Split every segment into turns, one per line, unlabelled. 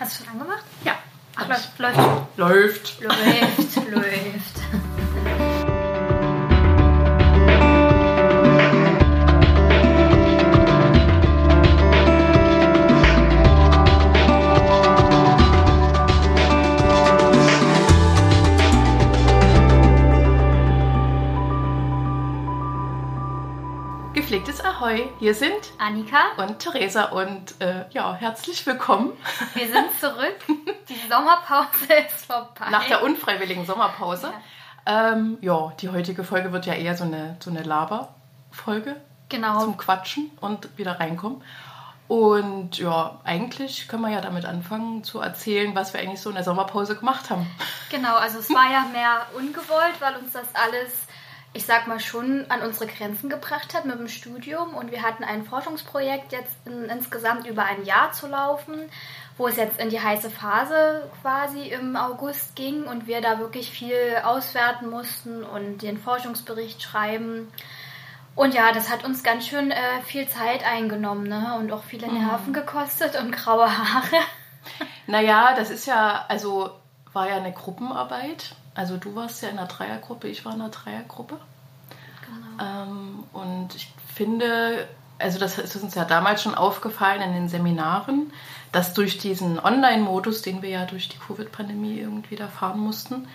Hast du schon angemacht?
Ja.
Ach, läuft, läuft.
Läuft.
Läuft, läuft.
Ahoi. Hier sind
Annika,
und Theresa und äh, ja, herzlich willkommen
wir sind zurück. Die Sommerpause ist vorbei.
nach der unfreiwilligen Sommerpause. Ähm, ja, die heutige Folge wird ja eher so eine, so eine Laber-Folge
Genau.
zum Quatschen und wieder reinkommen. Und ja, eigentlich können wir ja damit anfangen zu erzählen, was wir eigentlich so in der Sommerpause gemacht haben.
Genau, also es war ja mehr ungewollt, weil uns das alles, ich sag mal, schon an unsere Grenzen gebracht hat mit dem Studium. Und wir hatten ein Forschungsprojekt jetzt in, insgesamt über ein Jahr zu laufen, wo es jetzt in die heiße Phase quasi im August ging und wir da wirklich viel auswerten mussten und den Forschungsbericht schreiben. Und ja, das hat uns ganz schön äh, viel Zeit eingenommen ne? und auch viele Nerven gekostet und graue Haare.
Naja, das ist ja, also war ja eine Gruppenarbeit. Also du warst ja in einer Dreiergruppe, ich war in einer Dreiergruppe. Ähm, und ich finde, also das ist uns ja damals schon aufgefallen in den Seminaren, dass durch diesen Online-Modus, den wir ja durch die Covid-Pandemie irgendwie da fahren mussten,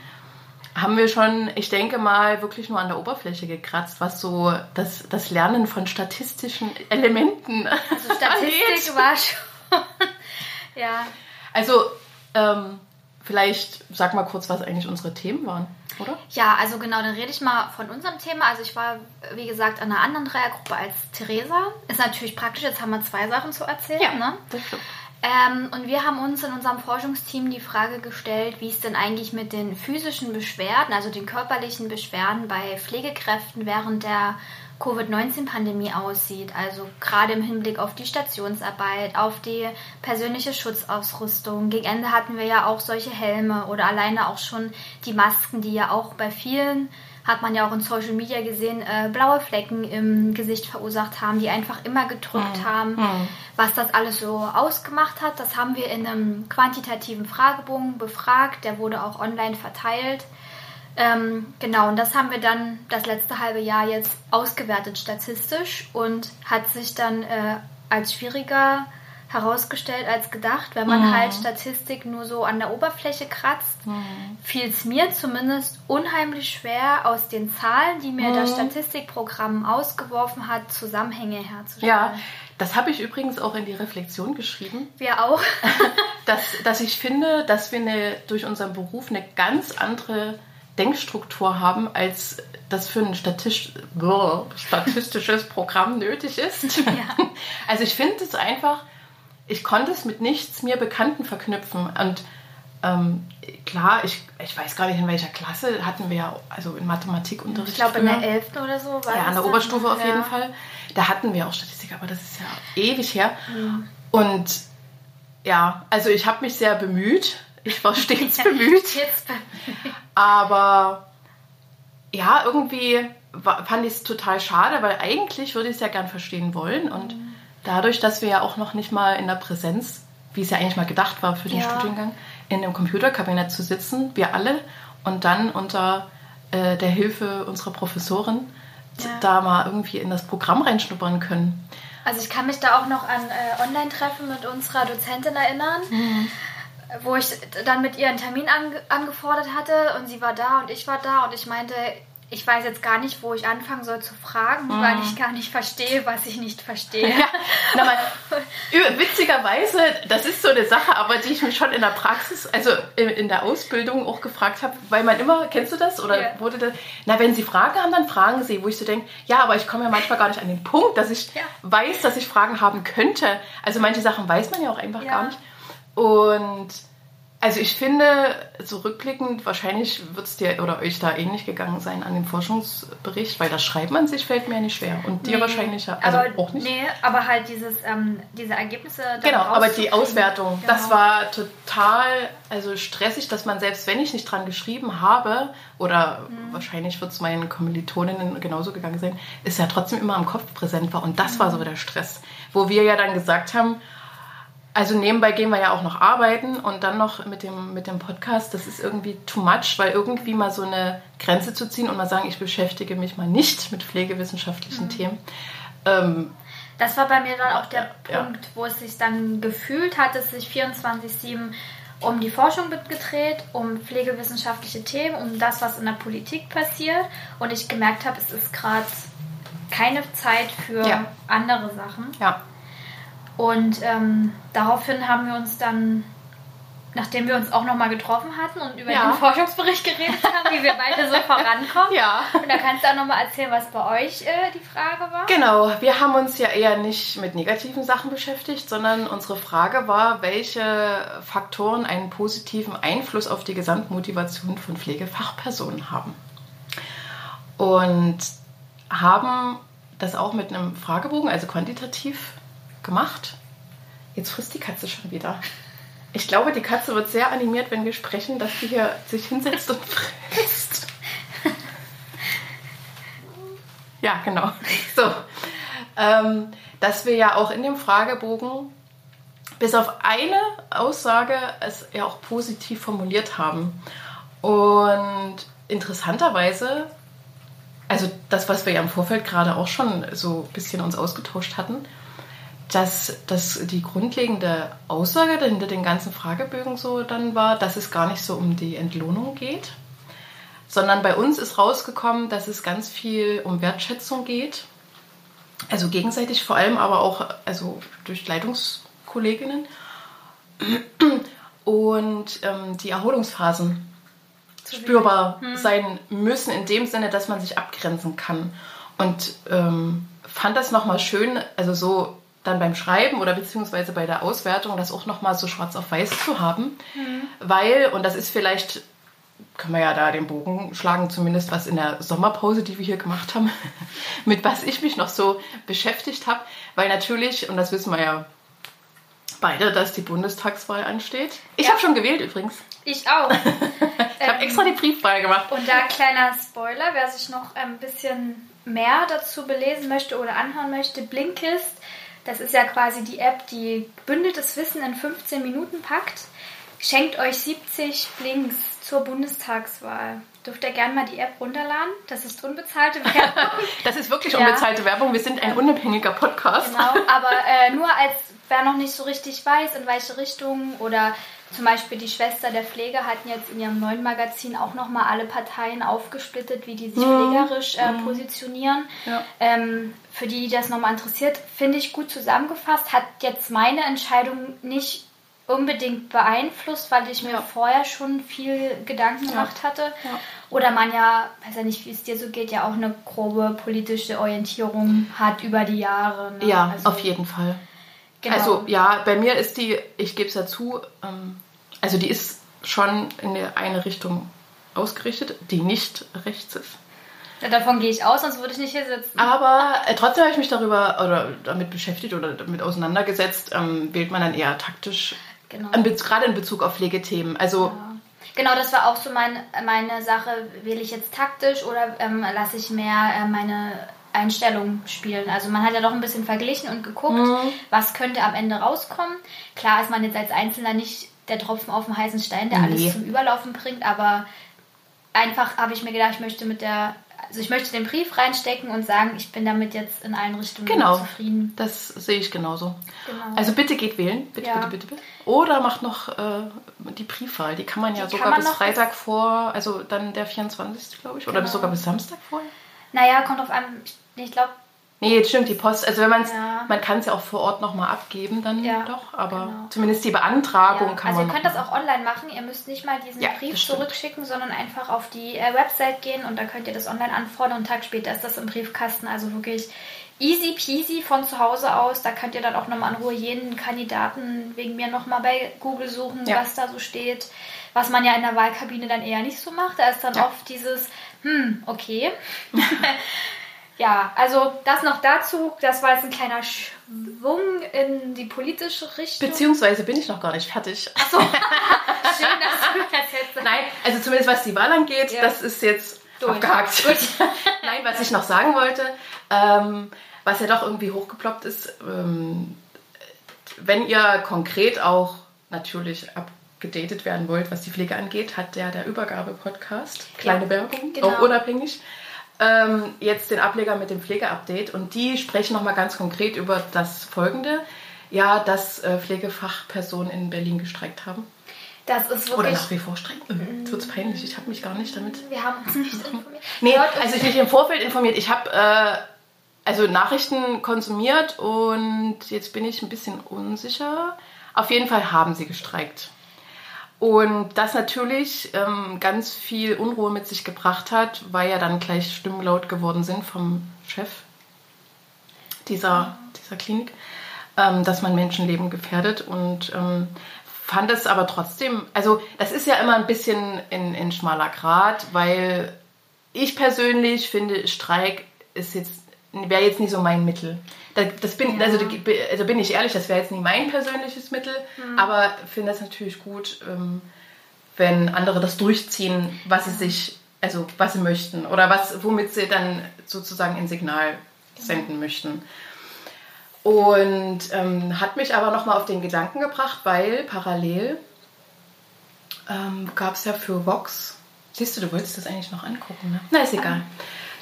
haben wir schon, ich denke mal, wirklich nur an der Oberfläche gekratzt, was so das, das Lernen von statistischen Elementen
Also Statistik war schon. ja.
Also, ähm, vielleicht sag mal kurz, was eigentlich unsere Themen waren, oder?
Ja, also genau, dann rede ich mal von unserem Thema. Also ich war, wie gesagt, an einer anderen Dreiergruppe als Theresa. Ist natürlich praktisch, jetzt haben wir zwei Sachen zu erzählen. Ne?
das stimmt.
Ähm, und wir haben uns in unserem Forschungsteam die Frage gestellt, wie es denn eigentlich mit den physischen Beschwerden, also den körperlichen Beschwerden bei Pflegekräften während der Covid-19-Pandemie aussieht. Also gerade im Hinblick auf die Stationsarbeit, auf die persönliche Schutzausrüstung. Gegen Ende hatten wir ja auch solche Helme oder alleine auch schon die Masken, die ja auch bei vielen hat man ja auch in Social Media gesehen, äh, blaue Flecken im Gesicht verursacht haben, die einfach immer gedrückt haben. Was das alles so ausgemacht hat, das haben wir in einem quantitativen Fragebogen befragt. Der wurde auch online verteilt. Ähm, genau, und das haben wir dann das letzte halbe Jahr jetzt ausgewertet statistisch und hat sich dann äh, als schwieriger herausgestellt als gedacht, wenn man halt Statistik nur so an der Oberfläche kratzt, fiel es mir zumindest unheimlich schwer, aus den Zahlen, die mir das Statistikprogramm ausgeworfen hat, Zusammenhänge herzustellen.
Ja, das habe ich übrigens auch in die Reflexion geschrieben,
Wir auch.
dass, dass ich finde, dass wir eine, durch unseren Beruf eine ganz andere Denkstruktur haben, als das für ein statistisch, Brr, statistisches Programm nötig ist. Also ich finde es einfach, ich konnte es mit nichts mir Bekannten verknüpfen. Und ähm, klar, ich, ich weiß gar nicht, in welcher Klasse hatten wir ja, also in Mathematikunterricht.
Ich glaube in der
früher.
11. oder so war
Ja, an der. Oberstufe auf
Ja.
jeden Fall. Da hatten wir auch Statistik, aber das ist ja ewig her.
Mhm.
Und ja, also ich habe mich sehr bemüht. Ich war stets bemüht. Aber ja, irgendwie fand ich es total schade, weil eigentlich würde ich es ja gern verstehen wollen. Und dadurch, dass wir ja auch noch nicht mal in der Präsenz, wie es ja eigentlich mal gedacht war für den
Ja.
Studiengang, in einem Computerkabinett zu sitzen, wir alle, und dann unter äh, der Hilfe unserer Professorin
Ja.
da mal irgendwie in das Programm reinschnuppern können.
Also ich kann mich da auch noch an äh, Online-Treffen mit unserer Dozentin erinnern, wo ich dann mit ihr einen Termin ange angefordert hatte und sie war da und ich war da und ich meinte, ich weiß jetzt gar nicht, wo ich anfangen soll zu fragen, weil ich gar nicht verstehe, was ich nicht verstehe.
Ja, na, mal, ü- witzigerweise, das ist so eine Sache, aber die ich mich schon in der Praxis, also in, der Ausbildung auch gefragt habe, weil man immer, kennst du das? Oder
Ja.
wurde das? Na, wenn Sie Fragen haben, dann fragen Sie, wo ich so denke, ja, aber ich komme ja manchmal gar nicht an den Punkt, dass ich
Ja.
weiß, dass ich Fragen haben könnte. Also manche Sachen weiß man ja auch einfach gar nicht. Und also ich finde, so rückblickend, wahrscheinlich wird es dir oder euch da ähnlich gegangen sein an dem Forschungsbericht, weil das Schreiben an sich fällt mir nicht schwer. Und dir
Nee,
wahrscheinlich ja. Also
aber,
auch nicht.
Nee, aber halt dieses, ähm, diese Ergebnisse.
Genau, aber die. Auswertung, das
Genau.
war total also stressig, dass man selbst wenn ich nicht dran geschrieben habe, oder
Mhm.
wahrscheinlich wird es meinen Kommilitoninnen genauso gegangen sein, ist ja trotzdem immer am Kopf präsent war. Und das war so
Mhm.
der Stress, wo wir ja dann gesagt haben, also nebenbei gehen wir ja auch noch arbeiten und dann noch mit dem, mit dem Podcast, das ist irgendwie too much, weil irgendwie mal so eine Grenze zu ziehen und mal sagen, ich beschäftige mich mal nicht mit pflegewissenschaftlichen mhm. Themen. Ähm,
das war bei mir dann auch der ja. Punkt, wo es sich dann gefühlt hat, dass sich 24-7 um die Forschung gedreht, um pflegewissenschaftliche Themen, um das, was in der Politik passiert. Und ich gemerkt habe, es ist gerade keine Zeit für ja. andere Sachen.
Ja.
Und ähm, daraufhin haben wir uns dann, nachdem wir uns auch nochmal getroffen hatten und über ja. den Forschungsbericht geredet haben, wie wir beide so vorankommen.
Ja.
Und da kannst du auch nochmal erzählen, was bei euch äh, die Frage war.
Genau, wir haben uns ja eher nicht mit negativen Sachen beschäftigt, sondern unsere Frage war, welche Faktoren einen positiven Einfluss auf die Gesamtmotivation von Pflegefachpersonen haben. Und haben das auch mit einem Fragebogen, also quantitativ gemacht. Jetzt frisst die Katze schon wieder. Ich glaube, die Katze wird sehr animiert, wenn wir sprechen, dass sie hier sich hinsetzt und frisst. ja, genau. So. Ähm, dass wir ja auch in dem Fragebogen bis auf eine Aussage es ja auch positiv formuliert haben. Und interessanterweise, also das, was wir ja im Vorfeld gerade auch schon so ein bisschen uns ausgetauscht hatten, dass, dass die grundlegende Aussage hinter den ganzen Fragebögen so dann war, dass es gar nicht so um die Entlohnung geht, sondern bei uns ist rausgekommen, dass es ganz viel um Wertschätzung geht. Also gegenseitig vor allem, aber auch also durch Leitungskolleginnen. Und ähm, die Erholungsphasen spürbar hm. sein müssen, in dem Sinne, dass man sich abgrenzen kann. Und ähm, fand das nochmal schön, also so dann beim Schreiben oder beziehungsweise bei der Auswertung das auch nochmal so schwarz auf weiß zu haben. Mhm. Weil, und das ist vielleicht, können wir ja da den Bogen schlagen, zumindest was in der Sommerpause, die wir hier gemacht haben, mit was ich mich noch so beschäftigt habe. Weil natürlich, und das wissen wir ja beide, dass die Bundestagswahl ansteht. Ich ja. habe schon gewählt übrigens.
Ich auch.
ich habe ähm, extra die Briefwahl gemacht.
Und da kleiner Spoiler, wer sich noch ein bisschen mehr dazu belesen möchte oder anhören möchte, Blinkist das ist ja quasi die App, die gebündeltes Wissen in 15 Minuten packt. Schenkt euch 70 Links zur Bundestagswahl. Dürft ihr gerne mal die App runterladen. Das ist unbezahlte Werbung.
das ist wirklich unbezahlte ja. Werbung. Wir sind ein unabhängiger Podcast.
Genau, aber äh, nur als wer noch nicht so richtig weiß, in welche Richtung oder zum Beispiel die Schwester der Pflege hatten jetzt in ihrem neuen Magazin auch nochmal alle Parteien aufgesplittet, wie die sich mhm. pflegerisch äh, mhm. positionieren. Ja. Ähm, für die, die das nochmal interessiert, finde ich gut zusammengefasst. Hat jetzt meine Entscheidung nicht unbedingt beeinflusst, weil ich mir ja. vorher schon viel Gedanken gemacht hatte. Ja. Oder man ja, weiß ja nicht, wie es dir so geht, ja auch eine grobe politische Orientierung hat über die Jahre.
Ne? Ja, also, auf jeden Fall. Genau. Also ja, bei mir ist die, ich gebe es ja zu, ähm, also die ist schon in eine Richtung ausgerichtet, die nicht rechts ist.
Ja, davon gehe ich aus, sonst würde ich nicht hier sitzen.
Aber äh, trotzdem habe ich mich darüber oder damit beschäftigt oder damit auseinandergesetzt, ähm, wählt man dann eher taktisch, genau. gerade in Bezug auf Pflegethemen. Also ja.
Genau, das war auch so mein, meine Sache. Wähle ich jetzt taktisch oder ähm, lasse ich mehr äh, meine Einstellung spielen. Also man hat ja doch ein bisschen verglichen und geguckt, mhm. was könnte am Ende rauskommen. Klar ist man jetzt als Einzelner nicht der Tropfen auf dem heißen Stein, der nee. alles zum Überlaufen bringt, aber einfach habe ich mir gedacht, ich möchte mit der also ich möchte den Brief reinstecken und sagen, ich bin damit jetzt in allen Richtungen
genau,
zufrieden.
Das sehe ich genauso. Genau. Also bitte geht wählen, bitte, ja. bitte, bitte, bitte. Oder macht noch äh, die Briefwahl. Die kann man ja die sogar bis Freitag vor, also dann der 24. glaube ich, genau. oder sogar bis Samstag vorher.
Naja, kommt auf an. Ich glaube,
Nee, jetzt stimmt, die Post, also wenn man es, ja. man kann es ja auch vor Ort nochmal abgeben, dann ja, doch, aber genau. zumindest die Beantragung ja. kann
also
man.
Also ihr könnt das auch online machen, ihr müsst nicht mal diesen Brief zurückschicken, sondern einfach auf die äh, Website gehen und da könnt ihr das online anfordern und einen Tag später ist das im Briefkasten, also wirklich easy peasy von zu Hause aus, da könnt ihr dann auch nochmal in Ruhe jeden Kandidaten wegen mir nochmal bei Google suchen, was da so steht, was man ja in der Wahlkabine dann eher nicht so macht, da ist dann oft dieses, hm, okay. Ja, also das noch dazu. Das war jetzt ein kleiner Schwung in die politische Richtung.
Beziehungsweise bin ich noch gar nicht fertig.
Achso, schön, dass du das jetzt
Nein, also zumindest was die Wahl angeht, ja. das ist jetzt Durch. abgehakt. Gut. Nein, was ich noch sagen wollte, ähm, was ja doch irgendwie hochgeploppt ist, ähm, wenn ihr konkret auch natürlich abgedatet werden wollt, was die Pflege angeht, hat der der Übergabe-Podcast, kleine ja, Werbung, genau. auch unabhängig, ähm, jetzt den Ableger mit dem Pflegeupdate und die sprechen nochmal ganz konkret über das Folgende, ja, dass äh, Pflegefachpersonen in Berlin gestreikt haben.
Das ist wirklich.
Oder nach wie vor streng. Jetzt wird es peinlich. Ich habe mich gar nicht damit.
Wir haben uns nicht informiert.
Nee, also ich mich im Vorfeld informiert. Ich habe äh, also Nachrichten konsumiert und jetzt bin ich ein bisschen unsicher. Auf jeden Fall haben sie gestreikt. Und das natürlich ähm, ganz viel Unruhe mit sich gebracht hat, weil ja dann gleich Stimmen laut geworden sind vom Chef dieser, dieser Klinik, ähm, dass man Menschenleben gefährdet. Und ähm, fand es aber trotzdem, also das ist ja immer ein bisschen in, in schmaler Grad, weil ich persönlich finde, Streik ist jetzt wäre jetzt nicht so mein Mittel. Das bin, ja. also, da bin ich ehrlich, das wäre jetzt nicht mein persönliches Mittel, mhm. aber finde es natürlich gut, ähm, wenn andere das durchziehen, was sie sich, also was sie möchten oder was, womit sie dann sozusagen ein Signal genau. senden möchten. Und ähm, hat mich aber nochmal auf den Gedanken gebracht, weil parallel ähm, gab es ja für Vox, siehst du, du wolltest das eigentlich noch angucken, ne? Na, ist egal.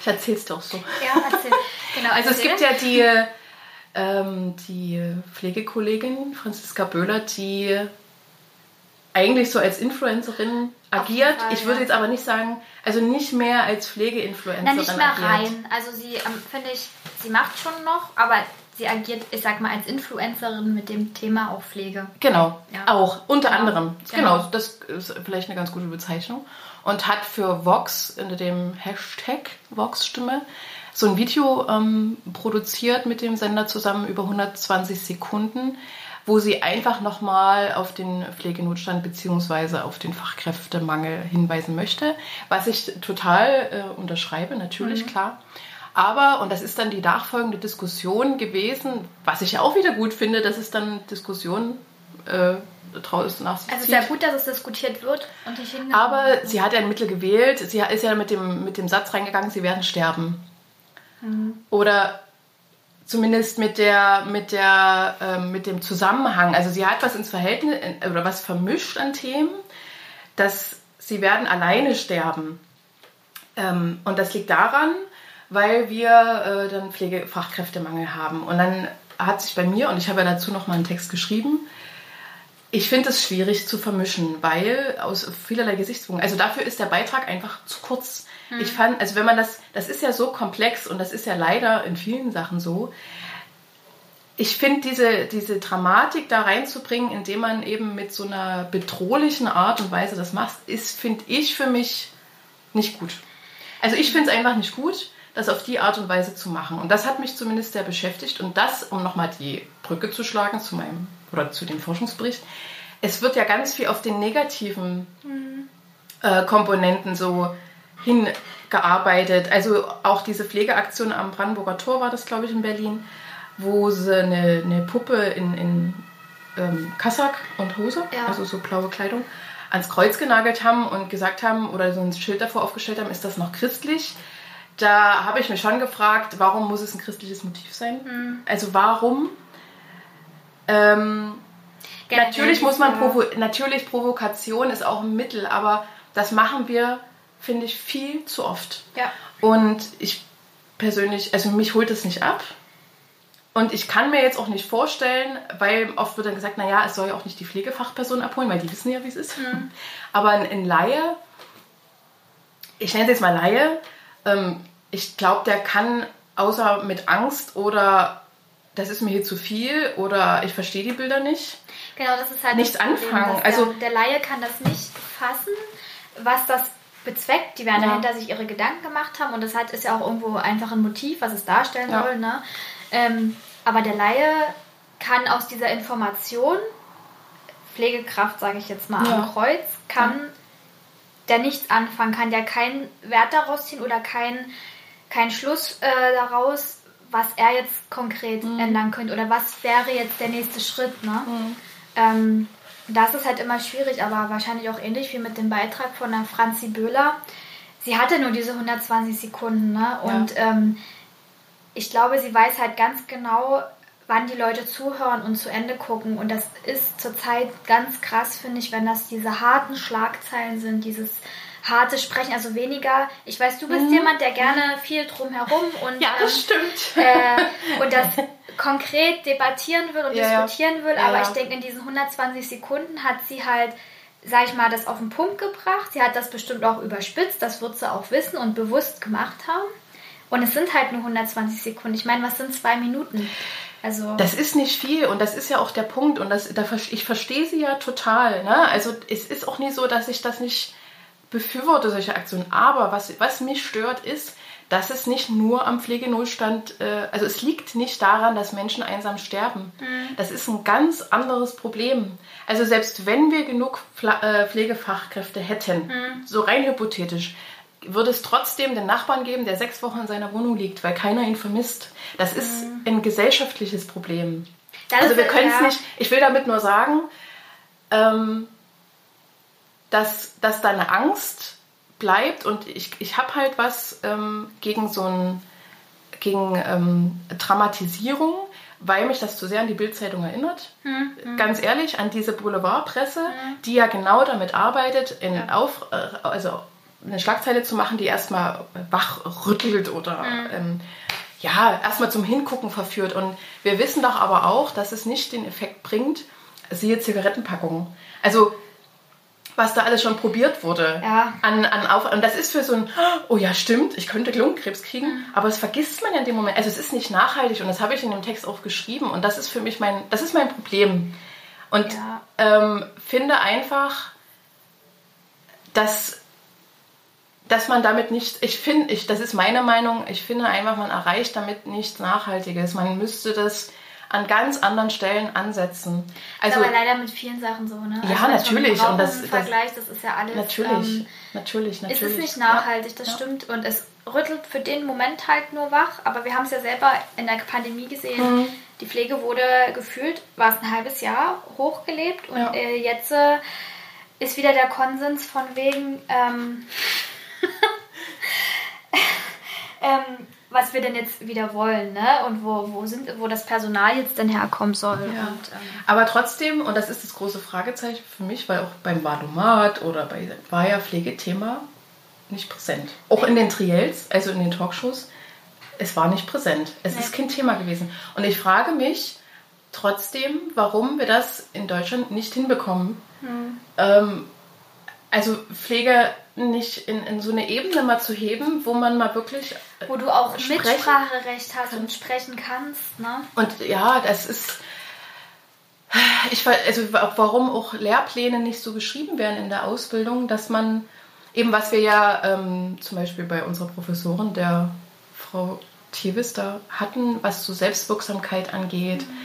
Ich erzähl's doch so. Ja, erzähl. Genau, also es gibt ja die, ähm, die Pflegekollegin Franziska Böhler, die eigentlich so als Influencerin agiert. Fall, ich würde jetzt aber nicht sagen, also nicht mehr als Pflegeinfluencerin. Nein,
nicht mehr agiert. rein. Also sie, ähm, finde ich, sie macht schon noch, aber sie agiert, ich sag mal, als Influencerin mit dem Thema auch Pflege.
Genau, ja. auch, unter genau. anderem. Genau. genau, das ist vielleicht eine ganz gute Bezeichnung. Und hat für Vox unter dem Hashtag Vox-Stimme so ein Video ähm, produziert mit dem Sender zusammen über 120 Sekunden, wo sie einfach nochmal auf den Pflegenotstand bzw. auf den Fachkräftemangel hinweisen möchte, was ich total äh, unterschreibe, natürlich, mhm. klar. Aber, und das ist dann die nachfolgende Diskussion gewesen, was ich auch wieder gut finde, dass es dann Diskussionen äh, draußen nach
Also sehr gut, dass es diskutiert wird und
nicht Aber sie hat ja ein Mittel gewählt. Sie ist ja mit dem, mit dem Satz reingegangen, sie werden sterben. Oder zumindest mit der mit der äh, mit dem Zusammenhang. Also sie hat was ins Verhältnis oder was vermischt an Themen, dass sie werden alleine sterben. Ähm, und das liegt daran, weil wir äh, dann Pflegefachkräftemangel haben. Und dann hat sich bei mir, und ich habe ja dazu noch mal einen Text geschrieben, ich finde es schwierig zu vermischen, weil aus vielerlei Gesichtspunkten, also dafür ist der Beitrag einfach zu kurz. Hm. Ich fand, also wenn man das, das ist ja so komplex und das ist ja leider in vielen Sachen so. Ich finde diese, diese Dramatik da reinzubringen, indem man eben mit so einer bedrohlichen Art und Weise das macht, ist, finde ich für mich nicht gut. Also ich finde es einfach nicht gut das auf die Art und Weise zu machen. Und das hat mich zumindest sehr beschäftigt. Und das, um nochmal die Brücke zu schlagen zu meinem oder zu dem Forschungsbericht, es wird ja ganz viel auf den negativen mhm. äh, Komponenten so hingearbeitet. Also auch diese Pflegeaktion am Brandenburger Tor war das, glaube ich, in Berlin, wo sie eine, eine Puppe in, in ähm, Kassak und Hose, ja. also so blaue Kleidung, ans Kreuz genagelt haben und gesagt haben oder so ein Schild davor aufgestellt haben, ist das noch christlich? da habe ich mich schon gefragt, warum muss es ein christliches Motiv sein? Mhm. Also warum? Ähm, natürlich muss man provo natürlich Provokation ist auch ein Mittel, aber das machen wir, finde ich, viel zu oft. Ja. Und ich persönlich, also mich holt es nicht ab. Und ich kann mir jetzt auch nicht vorstellen, weil oft wird dann gesagt, naja, es soll ja auch nicht die Pflegefachperson abholen, weil die wissen ja, wie es ist. Mhm. Aber ein, ein Laie, ich nenne es jetzt mal Laie, ähm, ich glaube, der kann außer mit Angst oder das ist mir hier zu viel oder ich verstehe die Bilder nicht.
Genau, das ist halt
nichts anfangen.
Der, also der Laie kann das nicht fassen, was das bezweckt. Die werden ja. dahinter sich ihre Gedanken gemacht haben und das hat, ist ja auch irgendwo einfach ein Motiv, was es darstellen ja. soll. Ne? Ähm, aber der Laie kann aus dieser Information, Pflegekraft sage ich jetzt mal ja. am Kreuz, kann der nichts anfangen, kann der keinen Wert daraus ziehen oder keinen kein Schluss äh, daraus, was er jetzt konkret mhm. ändern könnte oder was wäre jetzt der nächste Schritt. Ne? Mhm. Ähm, das ist halt immer schwierig, aber wahrscheinlich auch ähnlich wie mit dem Beitrag von der Franzi Böhler. Sie hatte nur diese 120 Sekunden ne? und ja. ähm, ich glaube, sie weiß halt ganz genau, wann die Leute zuhören und zu Ende gucken. Und das ist zurzeit ganz krass, finde ich, wenn das diese harten Schlagzeilen sind, dieses harte Sprechen, also weniger. Ich weiß, du bist mhm. jemand, der gerne viel drumherum und
ja, das ähm, stimmt
äh, und das konkret debattieren will und ja, diskutieren will. Ja, aber ich denke, in diesen 120 Sekunden hat sie halt sag ich mal, das auf den Punkt gebracht. Sie hat das bestimmt auch überspitzt, das wird sie auch wissen und bewusst gemacht haben. Und es sind halt nur 120 Sekunden. Ich meine, was sind zwei Minuten?
Also das ist nicht viel und das ist ja auch der Punkt und das, da, ich verstehe sie ja total. Ne? Also es ist auch nie so, dass ich das nicht befürworte, solche Aktionen. Aber was, was mich stört, ist, dass es nicht nur am Pflegenotstand, äh, also es liegt nicht daran, dass Menschen einsam sterben. Mhm. Das ist ein ganz anderes Problem. Also selbst wenn wir genug äh, Pflegefachkräfte hätten, mhm. so rein hypothetisch, würde es trotzdem den Nachbarn geben, der sechs Wochen in seiner Wohnung liegt, weil keiner ihn vermisst. Das ist mhm. ein gesellschaftliches Problem. Das also wir können es ja. nicht, ich will damit nur sagen, ähm, dass, dass da eine Angst bleibt und ich, ich habe halt was ähm, gegen so ein, gegen ähm, Dramatisierung, weil mich das zu sehr an die Bildzeitung erinnert. Mhm. Ganz ehrlich, an diese Boulevardpresse, mhm. die ja genau damit arbeitet, in ja. auf, äh, also eine Schlagzeile zu machen, die erstmal wachrüttelt oder mhm. ähm, ja, erstmal zum Hingucken verführt. Und wir wissen doch aber auch, dass es nicht den Effekt bringt, siehe Zigarettenpackungen. Also was da alles schon probiert wurde.
Ja.
An, an auf, und das ist für so ein, oh ja, stimmt, ich könnte Lungenkrebs kriegen, mhm. aber das vergisst man ja in dem Moment. Also es ist nicht nachhaltig und das habe ich in dem Text auch geschrieben und das ist für mich mein, das ist mein Problem. Und ja. ähm, finde einfach, dass, dass man damit nicht, ich finde, ich, das ist meine Meinung, ich finde einfach, man erreicht damit nichts Nachhaltiges. Man müsste das an ganz anderen Stellen ansetzen.
Also, ist aber leider mit vielen Sachen so, ne?
Ja, also, natürlich.
Und das, das Vergleich, das ist ja alles.
Natürlich, ähm, natürlich, natürlich.
Es ist nicht nachhaltig, das ja. stimmt. Und es rüttelt für den Moment halt nur wach. Aber wir haben es ja selber in der Pandemie gesehen. Mhm. Die Pflege wurde gefühlt, war es ein halbes Jahr hochgelebt. Und ja. äh, jetzt äh, ist wieder der Konsens von wegen. Ähm, ähm, was wir denn jetzt wieder wollen, ne? Und wo, wo, sind, wo das Personal jetzt denn herkommen soll. Ja. Und,
ähm Aber trotzdem, und das ist das große Fragezeichen für mich, weil auch beim Wadomat oder bei war ja Pflegethema nicht präsent. Auch in den Triels, also in den Talkshows, es war nicht präsent. Es nee. ist kein Thema gewesen. Und ich frage mich trotzdem, warum wir das in Deutschland nicht hinbekommen. Hm. Ähm, also Pflege nicht in, in so eine Ebene mal zu heben, wo man mal wirklich.
Wo du auch Mitspracherecht hast und sprechen kannst, ne?
Und ja, das ist. Ich also warum auch Lehrpläne nicht so geschrieben werden in der Ausbildung, dass man eben, was wir ja ähm, zum Beispiel bei unserer Professorin, der Frau Thiewis, da hatten, was so Selbstwirksamkeit angeht, mhm.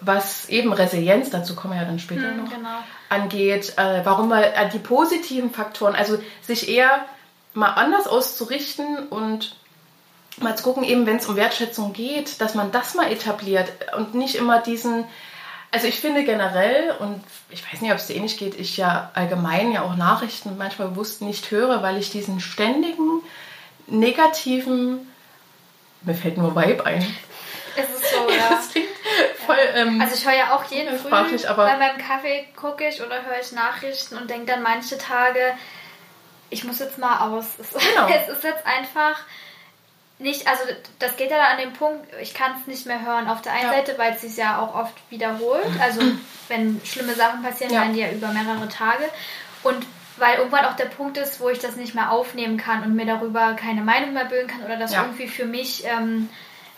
Was eben Resilienz, dazu kommen wir ja dann später mhm, noch,
genau
angeht, äh, warum mal äh, die positiven Faktoren, also sich eher mal anders auszurichten und mal zu gucken, eben wenn es um Wertschätzung geht, dass man das mal etabliert und nicht immer diesen, also ich finde generell, und ich weiß nicht, ob es dir ähnlich geht, ich ja allgemein ja auch Nachrichten manchmal bewusst nicht höre, weil ich diesen ständigen negativen, mir fällt nur Vibe ein.
Es ist so, ja. Das klingt
voll. Ähm,
also ich höre ja auch jeden Früh aber bei meinem Kaffee gucke ich oder höre ich Nachrichten und denke dann manche Tage, ich muss jetzt mal aus. Es, genau. es ist jetzt einfach nicht, also das geht ja dann an dem Punkt, ich kann es nicht mehr hören. Auf der einen ja. Seite, weil es sich ja auch oft wiederholt. Also wenn schlimme Sachen passieren, ja. dann die ja über mehrere Tage. Und weil irgendwann auch der Punkt ist, wo ich das nicht mehr aufnehmen kann und mir darüber keine Meinung mehr bilden kann oder das ja. irgendwie für mich ähm,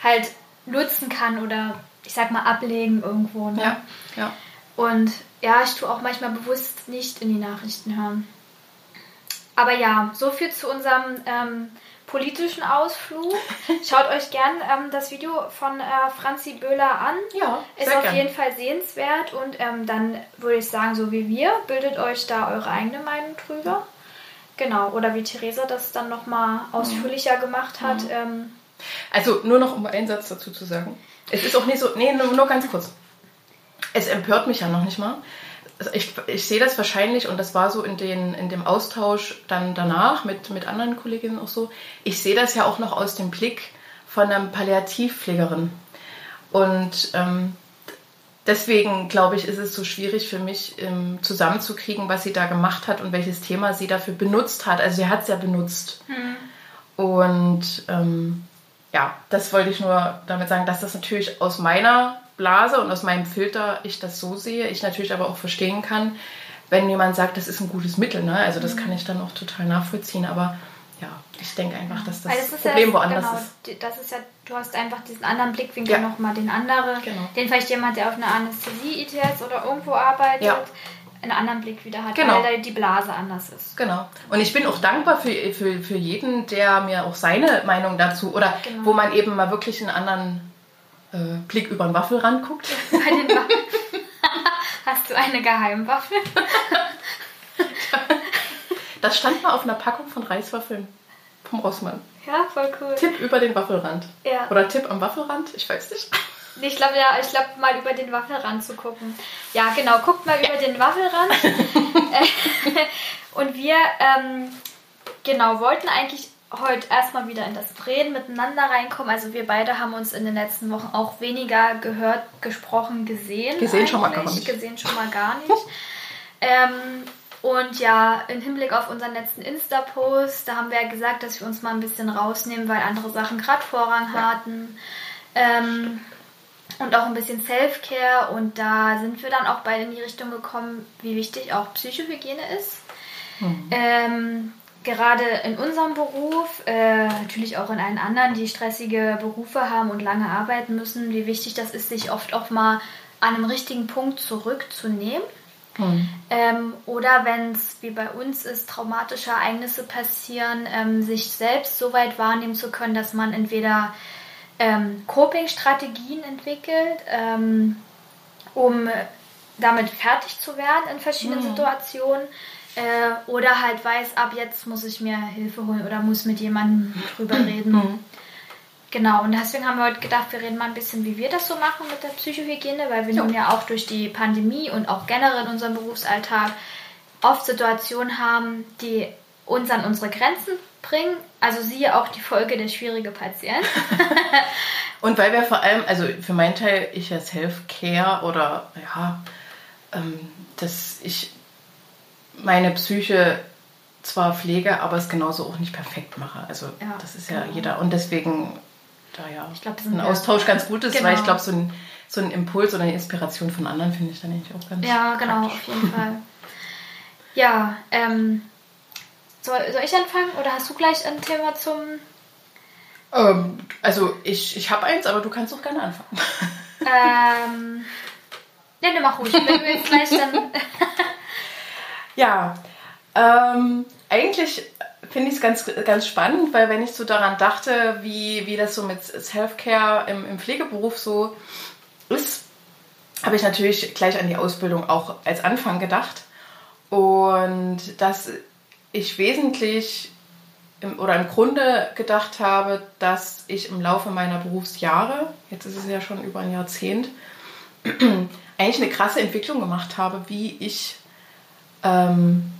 halt nutzen kann oder ich sag mal, ablegen irgendwo. Ne?
Ja, ja.
Und ja, ich tue auch manchmal bewusst nicht in die Nachrichten hören. Aber ja, so viel zu unserem ähm, politischen Ausflug. Schaut euch gern ähm, das Video von äh, Franzi Böhler an.
Ja,
ist auf gern. jeden Fall sehenswert und ähm, dann würde ich sagen, so wie wir, bildet euch da eure eigene Meinung drüber. Genau, oder wie Theresa das dann nochmal ausführlicher gemacht hat. Mhm. Ähm,
also nur noch um einen Satz dazu zu sagen. Es ist auch nicht so, nee, nur, nur ganz kurz. Es empört mich ja noch nicht mal. Ich, ich sehe das wahrscheinlich, und das war so in, den, in dem Austausch dann danach mit, mit anderen Kolleginnen auch so, ich sehe das ja auch noch aus dem Blick von einer Palliativpflegerin. Und ähm, deswegen, glaube ich, ist es so schwierig für mich ähm, zusammenzukriegen, was sie da gemacht hat und welches Thema sie dafür benutzt hat. Also sie hat es ja benutzt. Mhm. Und ähm, ja, das wollte ich nur damit sagen, dass das natürlich aus meiner Blase und aus meinem Filter ich das so sehe. Ich natürlich aber auch verstehen kann, wenn jemand sagt, das ist ein gutes Mittel. Ne? Also das mhm. kann ich dann auch total nachvollziehen. Aber ja, ich denke einfach, dass das, das Problem ja, woanders
genau,
ist.
Das ist ja, du hast einfach diesen anderen Blickwinkel ja. nochmal, den anderen, genau. den vielleicht jemand, der auf einer Anästhesie-ITS oder irgendwo arbeitet, ja. Einen anderen Blick wieder hat, genau. weil die Blase anders ist.
Genau. Und ich bin auch dankbar für, für, für jeden, der mir auch seine Meinung dazu, oder genau. wo man eben mal wirklich einen anderen äh, Blick über den Waffelrand guckt. Bei den Waffeln.
Hast du eine Geheimwaffe?
Das stand mal auf einer Packung von Reiswaffeln vom Rossmann.
Ja, voll cool.
Tipp über den Waffelrand. Ja. Oder Tipp am Waffelrand, ich weiß nicht.
Ich glaube, ja, ich glaube, mal über den Waffelrand zu gucken. Ja, genau, guckt mal über den Waffelrand. Und wir, ähm, genau, wollten eigentlich heute erstmal wieder in das Drehen miteinander reinkommen. Also wir beide haben uns in den letzten Wochen auch weniger gehört, gesprochen, gesehen.
Gesehen eigentlich. schon mal gar nicht.
Gesehen schon mal gar nicht. ähm, und ja, im Hinblick auf unseren letzten Insta-Post, da haben wir ja gesagt, dass wir uns mal ein bisschen rausnehmen, weil andere Sachen gerade Vorrang ja. hatten. Ähm, und auch ein bisschen Self-Care. Und da sind wir dann auch beide in die Richtung gekommen, wie wichtig auch Psychohygiene ist. Mhm. Ähm, gerade in unserem Beruf, äh, natürlich auch in allen anderen, die stressige Berufe haben und lange arbeiten müssen, wie wichtig das ist, sich oft auch mal an einem richtigen Punkt zurückzunehmen Mhm. Ähm, oder wenn es wie bei uns ist, traumatische Ereignisse passieren, ähm, sich selbst so weit wahrnehmen zu können, dass man entweder ähm, Coping-Strategien entwickelt, ähm, um damit fertig zu werden in verschiedenen mhm. Situationen. Äh, oder halt weiß, ab jetzt muss ich mir Hilfe holen oder muss mit jemandem drüber reden. Mhm. Genau, und deswegen haben wir heute gedacht, wir reden mal ein bisschen, wie wir das so machen mit der Psychohygiene, weil wir jo. nun ja auch durch die Pandemie und auch generell in unserem Berufsalltag oft Situationen haben, die uns an unsere Grenzen bringen. Also siehe auch die Folge der schwierige Patient.
und weil wir vor allem, also für meinen Teil, ich als Healthcare oder ja, ähm, dass ich meine Psyche zwar pflege, aber es genauso auch nicht perfekt mache. Also ja, das ist ja genau. jeder. Und deswegen da ja ich glaub, ein Austausch ganz gut ist, genau. weil ich glaube, so ein, so ein Impuls oder eine Inspiration von anderen finde ich dann eigentlich auch ganz
Ja, genau, praktisch. auf jeden Fall. Ja, ähm, soll, soll ich anfangen oder hast du gleich ein Thema zum...
Ähm, also ich, ich habe eins, aber du kannst auch gerne anfangen.
ähm, ne, ne, mach ruhig. Wenn du jetzt gleich dann...
ja, ähm, eigentlich finde ich es ganz, ganz spannend, weil wenn ich so daran dachte, wie, wie das so mit Self-Care im, im Pflegeberuf so ist, habe ich natürlich gleich an die Ausbildung auch als Anfang gedacht. Und dass ich wesentlich im, oder im Grunde gedacht habe, dass ich im Laufe meiner Berufsjahre, jetzt ist es ja schon über ein Jahrzehnt, eigentlich eine krasse Entwicklung gemacht habe, wie ich ähm,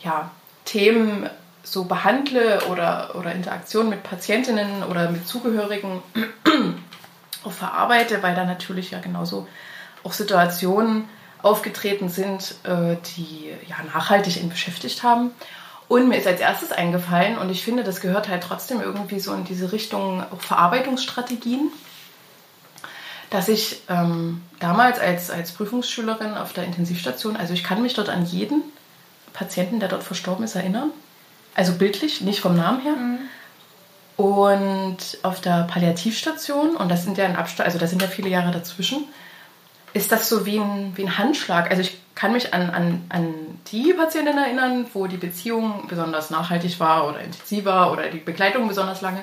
ja, Themen so behandle oder, oder Interaktion mit Patientinnen oder mit Zugehörigen verarbeite, weil da natürlich ja genauso auch Situationen aufgetreten sind, äh, die ja nachhaltig ihn beschäftigt haben. Und mir ist als erstes eingefallen, und ich finde, das gehört halt trotzdem irgendwie so in diese Richtung auch Verarbeitungsstrategien, dass ich ähm, damals als, als Prüfungsschülerin auf der Intensivstation, also ich kann mich dort an jeden Patienten, der dort verstorben ist, erinnern. Also bildlich, nicht vom Namen her. Mhm. Und auf der Palliativstation, und das sind ja ein Abstand, also da sind ja viele Jahre dazwischen, ist das so wie ein, wie ein Handschlag. Also ich kann mich an, an, an die Patientin erinnern, wo die Beziehung besonders nachhaltig war oder intensiver oder die Begleitung besonders lange.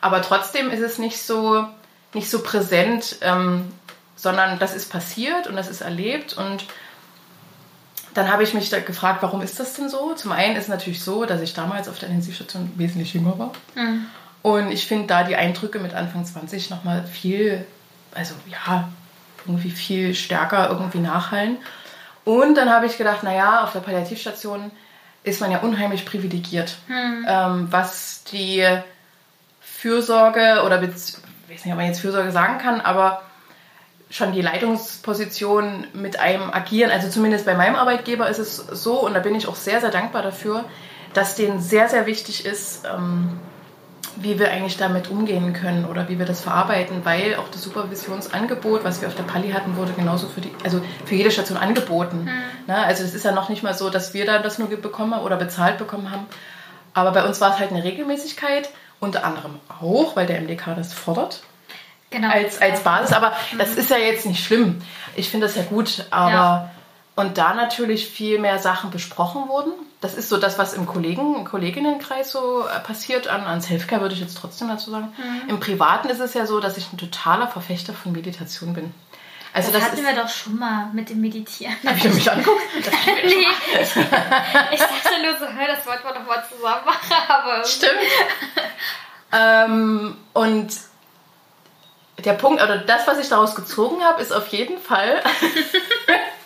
Aber trotzdem ist es nicht so, nicht so präsent, ähm, sondern das ist passiert und das ist erlebt und dann habe ich mich gefragt, warum ist das denn so? Zum einen ist es natürlich so, dass ich damals auf der Intensivstation wesentlich jünger war. Mhm. Und ich finde da die Eindrücke mit Anfang 20 nochmal viel, also ja, irgendwie viel stärker irgendwie nachhallen. Und dann habe ich gedacht, naja, auf der Palliativstation ist man ja unheimlich privilegiert, mhm. ähm, was die Fürsorge oder ich weiß nicht, ob man jetzt Fürsorge sagen kann, aber schon die Leitungsposition mit einem agieren. Also zumindest bei meinem Arbeitgeber ist es so, und da bin ich auch sehr, sehr dankbar dafür, dass denen sehr, sehr wichtig ist, ähm, wie wir eigentlich damit umgehen können oder wie wir das verarbeiten, weil auch das Supervisionsangebot, was wir auf der Pali hatten, wurde genauso für die, also für jede Station angeboten. Mhm. Ne? Also es ist ja noch nicht mal so, dass wir da das nur bekommen oder bezahlt bekommen haben. Aber bei uns war es halt eine Regelmäßigkeit, unter anderem auch, weil der MDK das fordert. Genau. Als, als Basis. Aber mhm. das ist ja jetzt nicht schlimm. Ich finde das ja gut. Aber ja. Und da natürlich viel mehr Sachen besprochen wurden das ist so das, was im Kollegen, Kolleginnenkreis so äh, passiert. An, an Selfcare würde ich jetzt trotzdem dazu sagen. Mhm. Im Privaten ist es ja so, dass ich ein totaler Verfechter von Meditation bin.
Also das, das hatten wir doch schon mal mit dem Meditieren.
Hab ich mich anguckt? nee,
ich, ich dachte nur so, das wollten wir doch mal zusammen machen. Aber
Stimmt. ähm, und der Punkt, oder das, was ich daraus gezogen habe, ist auf jeden Fall,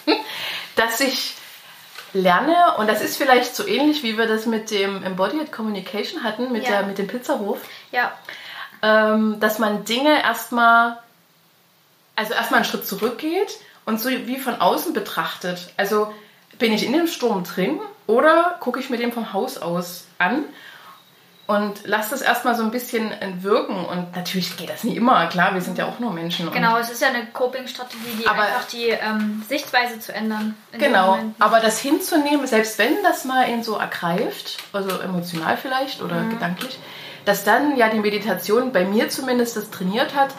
dass ich lerne, und das ist vielleicht so ähnlich, wie wir das mit dem Embodied Communication hatten, mit, ja. der, mit dem Pizzahof.
Ja.
Ähm, dass man Dinge erstmal, also erstmal einen Schritt zurückgeht und so wie von außen betrachtet. Also bin ich in dem Sturm drin oder gucke ich mir den vom Haus aus an und lass das erstmal so ein bisschen wirken. Und natürlich geht das nie immer, klar, wir sind ja auch nur Menschen.
Genau, es ist ja eine Coping-Strategie, die aber, einfach die ähm, Sichtweise zu ändern.
Genau, aber das hinzunehmen, selbst wenn das mal ihn so ergreift, also emotional vielleicht oder mhm. gedanklich, dass dann ja die Meditation bei mir zumindest das trainiert hat,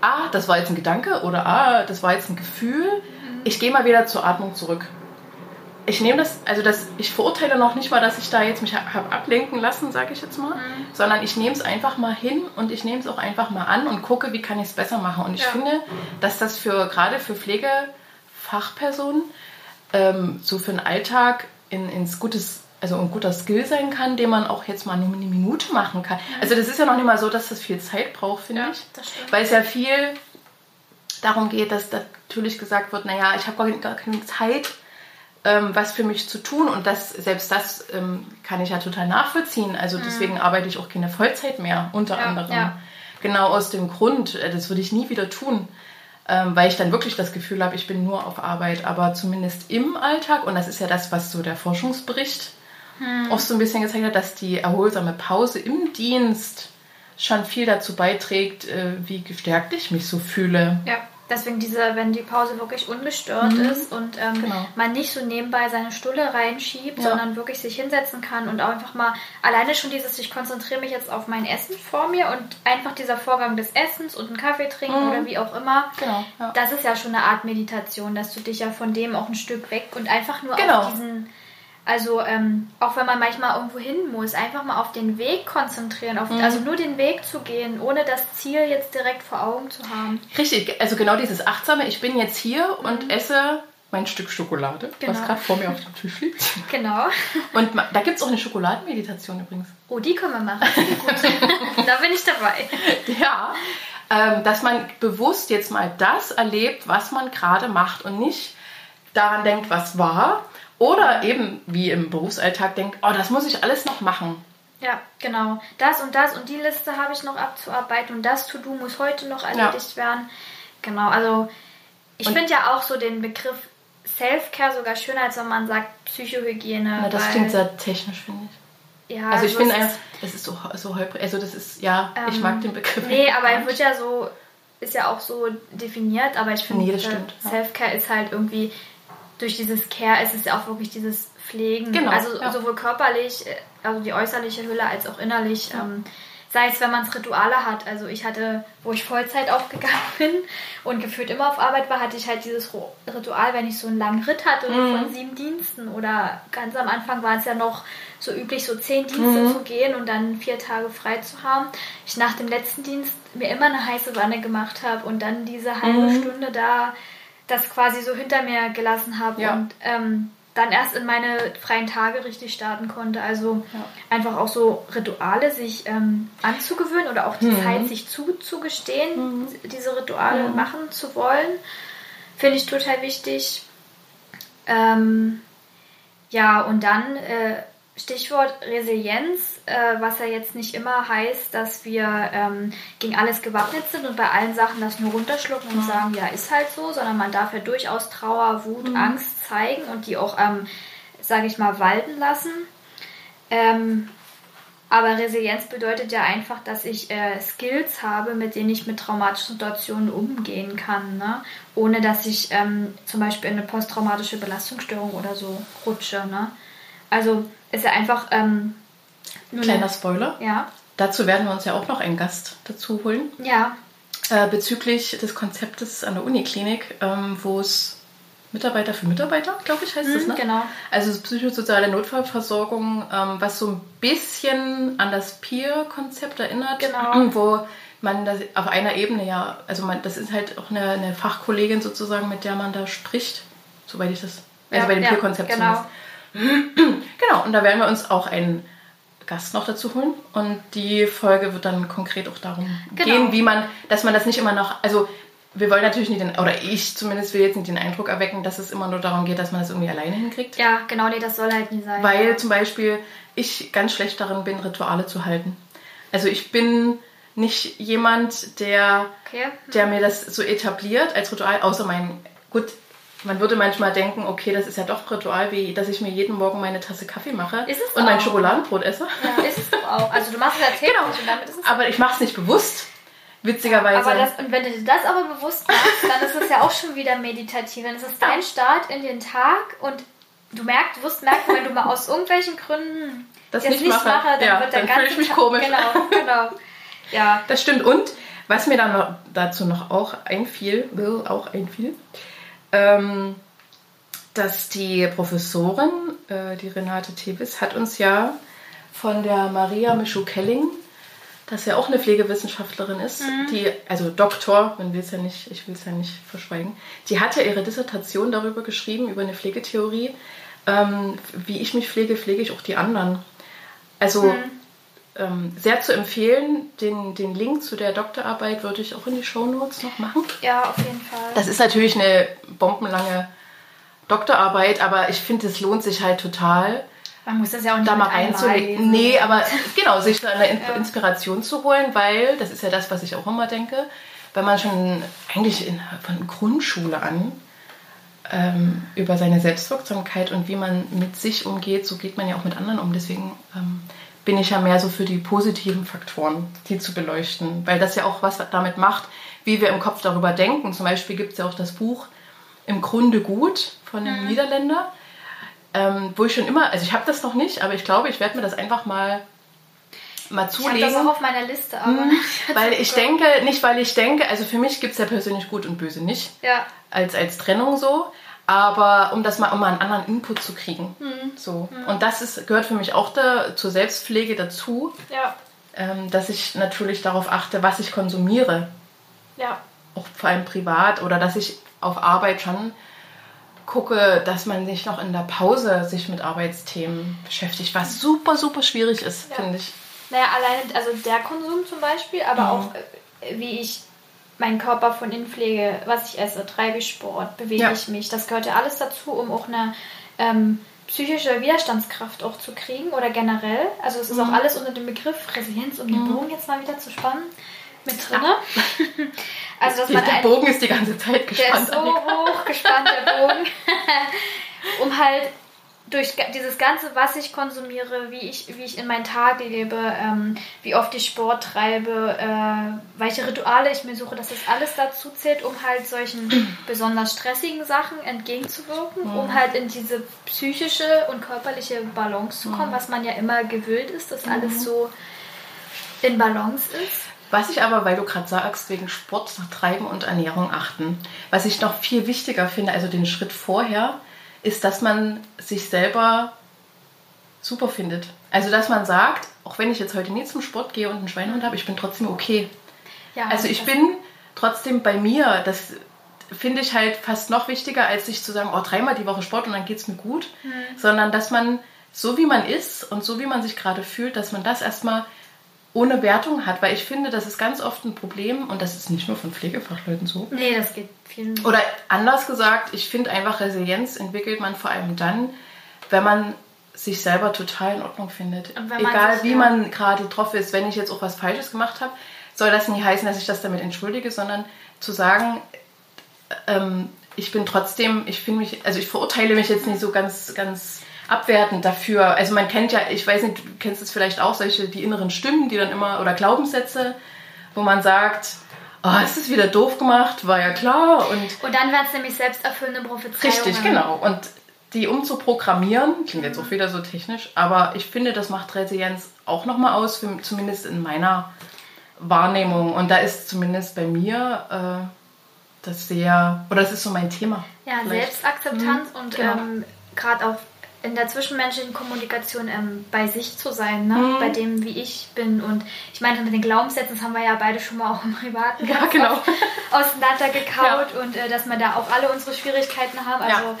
ah, das war jetzt ein Gedanke oder ah, das war jetzt ein Gefühl, mhm. ich gehe mal wieder zur Atmung zurück ich nehme das, also das, ich verurteile noch nicht mal, dass ich da jetzt mich habe ablenken lassen, sage ich jetzt mal, mhm. sondern ich nehme es einfach mal hin und ich nehme es auch einfach mal an und gucke, wie kann ich es besser machen. Und ich ja. finde, dass das für gerade für Pflegefachpersonen ähm, so für den Alltag in, ins gutes also ein guter Skill sein kann, den man auch jetzt mal nur eine Minute machen kann. Mhm. Also das ist ja noch nicht mal so, dass das viel Zeit braucht, finde ja, ich. Weil es ja viel darum geht, dass natürlich gesagt wird, naja, ich habe gar, gar keine Zeit, ähm, was für mich zu tun und das, selbst das ähm, kann ich ja total nachvollziehen. Also mhm. deswegen arbeite ich auch keine Vollzeit mehr, unter ja, anderem. Ja. Genau aus dem Grund, äh, das würde ich nie wieder tun, ähm, weil ich dann wirklich das Gefühl habe, ich bin nur auf Arbeit, aber zumindest im Alltag, und das ist ja das, was so der Forschungsbericht mhm. auch so ein bisschen gezeigt hat, dass die erholsame Pause im Dienst schon viel dazu beiträgt, äh, wie gestärkt ich mich so fühle.
Ja. Deswegen diese, wenn die Pause wirklich ungestört mhm. ist und ähm, genau. man nicht so nebenbei seine Stulle reinschiebt, ja. sondern wirklich sich hinsetzen kann und auch einfach mal alleine schon dieses, ich konzentriere mich jetzt auf mein Essen vor mir und einfach dieser Vorgang des Essens und einen Kaffee trinken mhm. oder wie auch immer, genau, ja. das ist ja schon eine Art Meditation, dass du dich ja von dem auch ein Stück weg und einfach nur genau. auf diesen also ähm, auch wenn man manchmal irgendwo hin muss, einfach mal auf den Weg konzentrieren, auf, mhm. also nur den Weg zu gehen, ohne das Ziel jetzt direkt vor Augen zu haben.
Richtig, also genau dieses Achtsame, ich bin jetzt hier mhm. und esse mein Stück Schokolade, genau. was gerade vor mir auf dem Tisch liegt.
Genau.
Und da gibt es auch eine Schokoladenmeditation übrigens.
Oh, die können wir machen. da bin ich dabei.
Ja, ähm, dass man bewusst jetzt mal das erlebt, was man gerade macht und nicht daran denkt, was war, oder eben wie im Berufsalltag denkt, oh, das muss ich alles noch machen.
Ja, genau. Das und das und die Liste habe ich noch abzuarbeiten und das To-Do muss heute noch erledigt ja. werden. Genau, also ich finde ja auch so den Begriff Self-Care sogar schöner, als wenn man sagt Psychohygiene.
Ja, das klingt sehr technisch, finde ich. Ja, also ich finde einfach, es ist so, so holprig, also das ist, ja, ähm, ich mag den Begriff.
Nee, aber er wird ja so, ist ja auch so definiert, aber ich finde, nee, Self-Care ist halt irgendwie durch dieses Care ist es ja auch wirklich dieses Pflegen. Genau, also ja. sowohl körperlich, äh, also die äußerliche Hülle, als auch innerlich. Ja. Ähm, sei es, wenn man es Rituale hat. Also ich hatte, wo ich Vollzeit aufgegangen bin und gefühlt immer auf Arbeit war, hatte ich halt dieses Ritual, wenn ich so einen langen Ritt hatte mhm. von sieben Diensten oder ganz am Anfang war es ja noch so üblich, so zehn Dienste mhm. zu gehen und dann vier Tage frei zu haben. Ich nach dem letzten Dienst mir immer eine heiße Wanne gemacht habe und dann diese halbe mhm. Stunde da das quasi so hinter mir gelassen habe ja. und ähm, dann erst in meine freien Tage richtig starten konnte. Also ja. einfach auch so Rituale sich ähm, anzugewöhnen oder auch die mhm. Zeit sich zuzugestehen, mhm. diese Rituale mhm. machen zu wollen, finde ich total wichtig. Ähm, ja, und dann äh, Stichwort Resilienz, äh, was ja jetzt nicht immer heißt, dass wir ähm, gegen alles gewappnet sind und bei allen Sachen das nur runterschlucken und mhm. sagen, ja, ist halt so, sondern man darf ja durchaus Trauer, Wut, mhm. Angst zeigen und die auch, ähm, sage ich mal, walten lassen. Ähm, aber Resilienz bedeutet ja einfach, dass ich äh, Skills habe, mit denen ich mit traumatischen Situationen umgehen kann, ne? ohne dass ich ähm, zum Beispiel in eine posttraumatische Belastungsstörung oder so rutsche. Ne? Also ist ja einfach. Ähm,
Kleiner Spoiler.
Ja.
Dazu werden wir uns ja auch noch einen Gast dazu holen.
Ja.
Äh, bezüglich des Konzeptes an der Uniklinik, ähm, wo es Mitarbeiter für Mitarbeiter, glaube ich, heißt mhm, das, ne?
Genau.
Also psychosoziale Notfallversorgung, ähm, was so ein bisschen an das Peer-Konzept erinnert,
genau.
wo man das auf einer Ebene ja, also man, das ist halt auch eine, eine Fachkollegin sozusagen, mit der man da spricht, soweit ich das, also ja, bei dem ja, Peer-Konzept
genau.
zumindest. Genau, und da werden wir uns auch einen Gast noch dazu holen. Und die Folge wird dann konkret auch darum genau. gehen, wie man, dass man das nicht immer noch, also wir wollen natürlich nicht den, oder ich zumindest will jetzt nicht den Eindruck erwecken, dass es immer nur darum geht, dass man das irgendwie alleine hinkriegt.
Ja, genau, nee, das soll halt nie sein.
Weil
ja.
zum Beispiel ich ganz schlecht darin bin, Rituale zu halten. Also ich bin nicht jemand, der,
okay.
der mir das so etabliert als Ritual, außer mein, gut, man würde manchmal denken, okay, das ist ja doch Ritual, wie dass ich mir jeden Morgen meine Tasse Kaffee mache und mein Schokoladenbrot esse.
Ja, ist es auch. Also du machst es ja täglich
genau. und damit ist es Aber ich mache es nicht bewusst. Witzigerweise.
Aber das, und wenn du dir das aber bewusst machst, dann ist es ja auch schon wieder meditativ. Dann ist es dein Start in den Tag und du merkst, du wirst merken, wenn du mal aus irgendwelchen Gründen
das nicht, nicht mache, mache,
dann ja, wird der dann ganze
ich mich komisch.
Genau, genau. Ja.
Das stimmt. Und was mir dann noch, dazu noch auch einfiel, auch einfiel, ähm, dass die Professorin, äh, die Renate Tevis, hat uns ja von der Maria Mischu-Kelling, das ja auch eine Pflegewissenschaftlerin ist, mhm. die, also Doktor, man will es ja nicht, ich will es ja nicht verschweigen, die hat ja ihre Dissertation darüber geschrieben, über eine Pflegetheorie. Ähm, wie ich mich pflege, pflege ich auch die anderen. Also mhm. Ähm, sehr zu empfehlen. Den, den Link zu der Doktorarbeit würde ich auch in die Shownotes noch machen.
Ja, auf jeden Fall.
Das ist natürlich eine bombenlange Doktorarbeit, aber ich finde, es lohnt sich halt total.
Man muss das ja auch nicht
da mal reinzulegen. Nee, aber genau, sich so eine ja. Inspiration zu holen, weil, das ist ja das, was ich auch immer denke, wenn man schon eigentlich in, von Grundschule an ähm, über seine Selbstwirksamkeit und wie man mit sich umgeht, so geht man ja auch mit anderen um. Deswegen ähm, bin ich ja mehr so für die positiven Faktoren, die zu beleuchten, weil das ja auch was damit macht, wie wir im Kopf darüber denken. Zum Beispiel gibt es ja auch das Buch Im Grunde gut von einem mhm. Niederländer, ähm, wo ich schon immer, also ich habe das noch nicht, aber ich glaube, ich werde mir das einfach mal mal zulegen. Ich
habe das auch auf meiner Liste, aber mhm,
weil ich denke, nicht weil ich denke, also für mich gibt es ja persönlich gut und böse nicht.
Ja.
Als, als Trennung so. Aber um das mal, um mal einen anderen Input zu kriegen.
Mhm.
So.
Mhm.
Und das ist, gehört für mich auch da, zur Selbstpflege dazu.
Ja.
Ähm, dass ich natürlich darauf achte, was ich konsumiere.
Ja.
Auch vor allem privat oder dass ich auf Arbeit schon gucke, dass man sich noch in der Pause sich mit Arbeitsthemen beschäftigt, was super, super schwierig ist, ja. finde ich.
Naja, alleine, also der Konsum zum Beispiel, aber mhm. auch äh, wie ich meinen Körper von innen pflege, was ich esse, treibe ich Sport, bewege ja. ich mich. Das gehört ja alles dazu, um auch eine ähm, psychische Widerstandskraft auch zu kriegen oder generell. Also es ist mhm. auch alles unter dem Begriff Resilienz, um den mhm. Bogen jetzt mal wieder zu spannen, mit drin. Ja.
also, dass man der Bogen ist die ganze Zeit gespannt.
Der ist so hoch gespannt, der Bogen. um halt durch dieses Ganze, was ich konsumiere, wie ich, wie ich in meinen Tag lebe, ähm, wie oft ich Sport treibe, äh, welche Rituale ich mir suche, dass das alles dazu zählt, um halt solchen besonders stressigen Sachen entgegenzuwirken, mhm. um halt in diese psychische und körperliche Balance zu kommen, mhm. was man ja immer gewillt ist, dass mhm. alles so in Balance ist.
Was ich aber, weil du gerade sagst, wegen Sport, Treiben und Ernährung achten, was ich noch viel wichtiger finde, also den Schritt vorher, ist, dass man sich selber super findet. Also, dass man sagt, auch wenn ich jetzt heute nie zum Sport gehe und einen Schweinehund habe, ich bin trotzdem okay. Ja, also, ich bin trotzdem bei mir. Das finde ich halt fast noch wichtiger, als sich zu sagen, oh, dreimal die Woche Sport und dann geht es mir gut. Mhm. Sondern, dass man so wie man ist und so wie man sich gerade fühlt, dass man das erstmal ohne Wertung hat, weil ich finde, das ist ganz oft ein Problem und das ist nicht nur von Pflegefachleuten so.
Nee, das geht vielen.
Oder anders gesagt, ich finde einfach Resilienz entwickelt man vor allem dann, wenn man sich selber total in Ordnung findet. Egal sich, wie ja. man gerade drauf ist, wenn ich jetzt auch was Falsches gemacht habe, soll das nicht heißen, dass ich das damit entschuldige, sondern zu sagen, ähm, ich bin trotzdem, ich finde mich, also ich verurteile mich jetzt nicht so ganz, ganz abwertend dafür. Also man kennt ja, ich weiß nicht, du kennst es vielleicht auch, solche, die inneren Stimmen, die dann immer, oder Glaubenssätze, wo man sagt, oh, es ist wieder doof gemacht, war ja klar. Und,
und dann wird es nämlich selbsterfüllende Prophezeiungen.
Richtig, genau. Und die umzuprogrammieren, klingt jetzt auch wieder so technisch, aber ich finde, das macht Resilienz auch nochmal aus, für, zumindest in meiner Wahrnehmung. Und da ist zumindest bei mir äh, das sehr, oder das ist so mein Thema.
Ja, vielleicht. Selbstakzeptanz mhm, und genau. ähm, gerade auch in der zwischenmenschlichen Kommunikation ähm, bei sich zu sein, ne? Mhm. bei dem, wie ich bin. Und ich meine, mit den Glaubenssätzen, das haben wir ja beide schon mal auch im Privaten
ja, genau.
auseinandergekaut ja. und äh, dass wir da auch alle unsere Schwierigkeiten haben. Also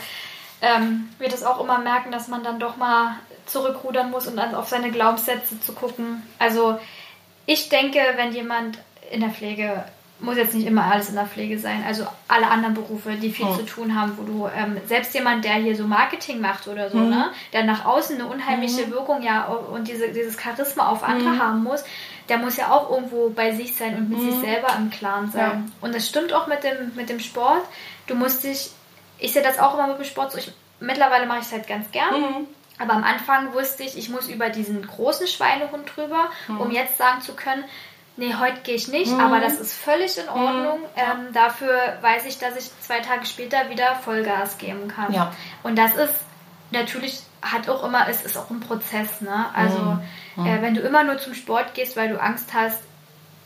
ja. ähm, wird es auch immer merken, dass man dann doch mal zurückrudern muss und dann auf seine Glaubenssätze zu gucken. Also ich denke, wenn jemand in der Pflege muss jetzt nicht immer alles in der Pflege sein. Also alle anderen Berufe, die viel oh. zu tun haben, wo du ähm, selbst jemand, der hier so Marketing macht oder so, mhm. ne, der nach außen eine unheimliche mhm. Wirkung ja und diese, dieses Charisma auf andere mhm. haben muss, der muss ja auch irgendwo bei sich sein und mit sich mhm. selber im Klaren sein. Ja. Und das stimmt auch mit dem, mit dem Sport. Du musst dich, ich sehe das auch immer mit dem Sport so, ich, mittlerweile mache ich es halt ganz gern. Mhm. Aber am Anfang wusste ich, ich muss über diesen großen Schweinehund drüber, um mhm. jetzt sagen zu können, nee, heute gehe ich nicht, mhm. aber das ist völlig in Ordnung. Mhm. Ähm, dafür weiß ich, dass ich zwei Tage später wieder Vollgas geben kann. Ja. Und das ist natürlich hat auch immer, es ist auch ein Prozess, ne? Also mhm. äh, wenn du immer nur zum Sport gehst, weil du Angst hast,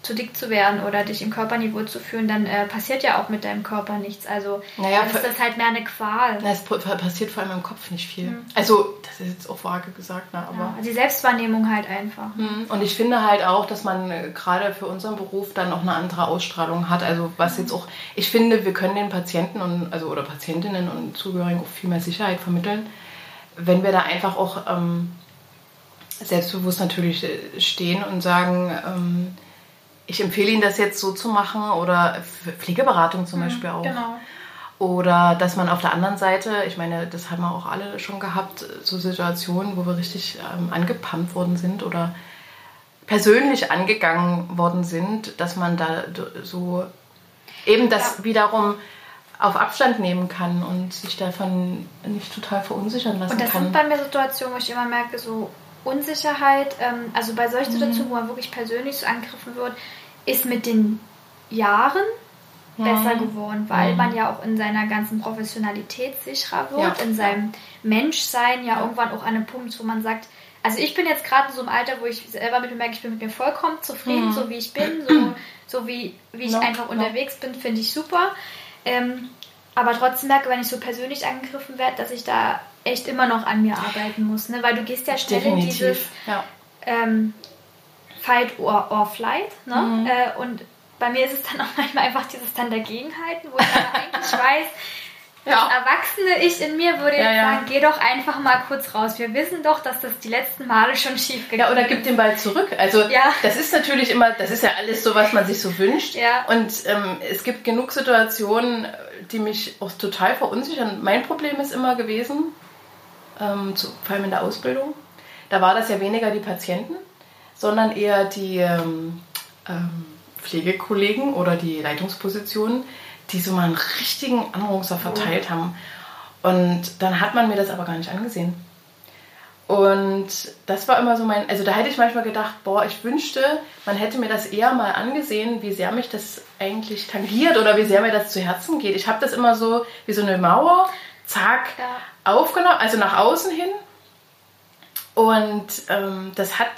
zu dick zu werden oder dich im Körperniveau zu fühlen, dann äh, passiert ja auch mit deinem Körper nichts. Also naja, dann ist das halt mehr eine Qual.
Na, es passiert vor allem im Kopf nicht viel. Mhm. Also, das ist jetzt auch vage gesagt, ne? aber... Ja,
die Selbstwahrnehmung halt einfach.
Mhm. Und ich finde halt auch, dass man äh, gerade für unseren Beruf dann auch eine andere Ausstrahlung hat. Also was mhm. jetzt auch... Ich finde, wir können den Patienten und also oder Patientinnen und Zugehörigen auch viel mehr Sicherheit vermitteln, wenn wir da einfach auch... Ähm, selbstbewusst natürlich äh, stehen und sagen, ähm, ich empfehle Ihnen das jetzt so zu machen oder Pflegeberatung zum mhm, Beispiel auch. Genau. Oder dass man auf der anderen Seite, ich meine, das haben wir auch alle schon gehabt, so Situationen, wo wir richtig ähm, angepumpt worden sind oder persönlich angegangen worden sind, dass man da so eben das ja. wiederum auf Abstand nehmen kann und sich davon nicht total verunsichern lassen kann.
Und das
kann.
sind bei mir Situationen, wo ich immer merke, so Unsicherheit, ähm, also bei solchen mhm. Situationen, wo man wirklich persönlich so angegriffen wird, ist mit den Jahren ja. besser geworden, weil mhm. man ja auch in seiner ganzen Professionalität sicherer wird, ja. in seinem Menschsein ja, ja, irgendwann auch an einem Punkt, wo man sagt, also ich bin jetzt gerade in so einem Alter, wo ich selber mit mir merke, ich bin mit mir vollkommen zufrieden, mhm. so wie ich bin, so, so wie, wie ich no, einfach no. unterwegs bin, finde ich super. Ähm, aber trotzdem merke, wenn ich so persönlich angegriffen werde, dass ich da echt immer noch an mir arbeiten muss, ne? weil du gehst ja schnell in dieses ja. ähm, Fight or, or Flight. Ne? Mhm. Äh, und bei mir ist es dann auch manchmal einfach dieses dann dagegenhalten, wo ich eigentlich weiß, ja. das erwachsene Ich in mir würde jetzt ja, ja. sagen, geh doch einfach mal kurz raus. Wir wissen doch, dass das die letzten Male schon schief
gegangen ist. Ja, oder gib den Ball zurück. Also das ist natürlich immer, das ist ja alles so, was man sich so wünscht. Ja. Und ähm, es gibt genug Situationen, die mich auch total verunsichern. Mein Problem ist immer gewesen, ähm, zu, vor allem in der Ausbildung, da war das ja weniger die Patienten, sondern eher die ähm, ähm, Pflegekollegen oder die Leitungspositionen, die so mal einen richtigen Anrunser verteilt haben. Und dann hat man mir das aber gar nicht angesehen. Und das war immer so mein, also da hätte ich manchmal gedacht, boah, ich wünschte, man hätte mir das eher mal angesehen, wie sehr mich das eigentlich tangiert oder wie sehr mir das zu Herzen geht. Ich habe das immer so wie so eine Mauer, zack, ja. aufgenommen, also nach außen hin. Und ähm, das hat,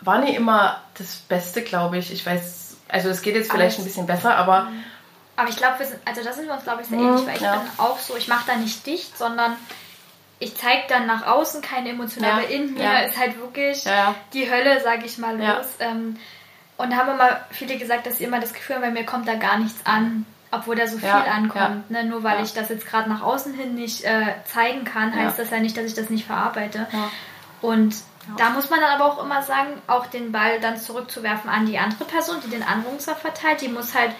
war nie immer das Beste, glaube ich. Ich weiß, also es geht jetzt vielleicht Alles. ein bisschen besser, aber. Mhm.
Aber ich glaube, also da sind wir uns, glaube ich, sehr ähnlich, weil ich ja. bin auch so, ich mache da nicht dicht, sondern ich zeige dann nach außen keine emotionale ja, in mir ist halt wirklich die Hölle, sage ich mal, los. Ähm, und da haben immer viele gesagt, dass sie immer das Gefühl haben, bei mir kommt da gar nichts an, obwohl da so viel ankommt. Ne? Nur weil ich das jetzt gerade nach außen hin nicht äh, zeigen kann, heißt das ja nicht, dass ich das nicht verarbeite. Und da muss man dann aber auch immer sagen, auch den Ball dann zurückzuwerfen an die andere Person, die den Anrufser verteilt, die muss halt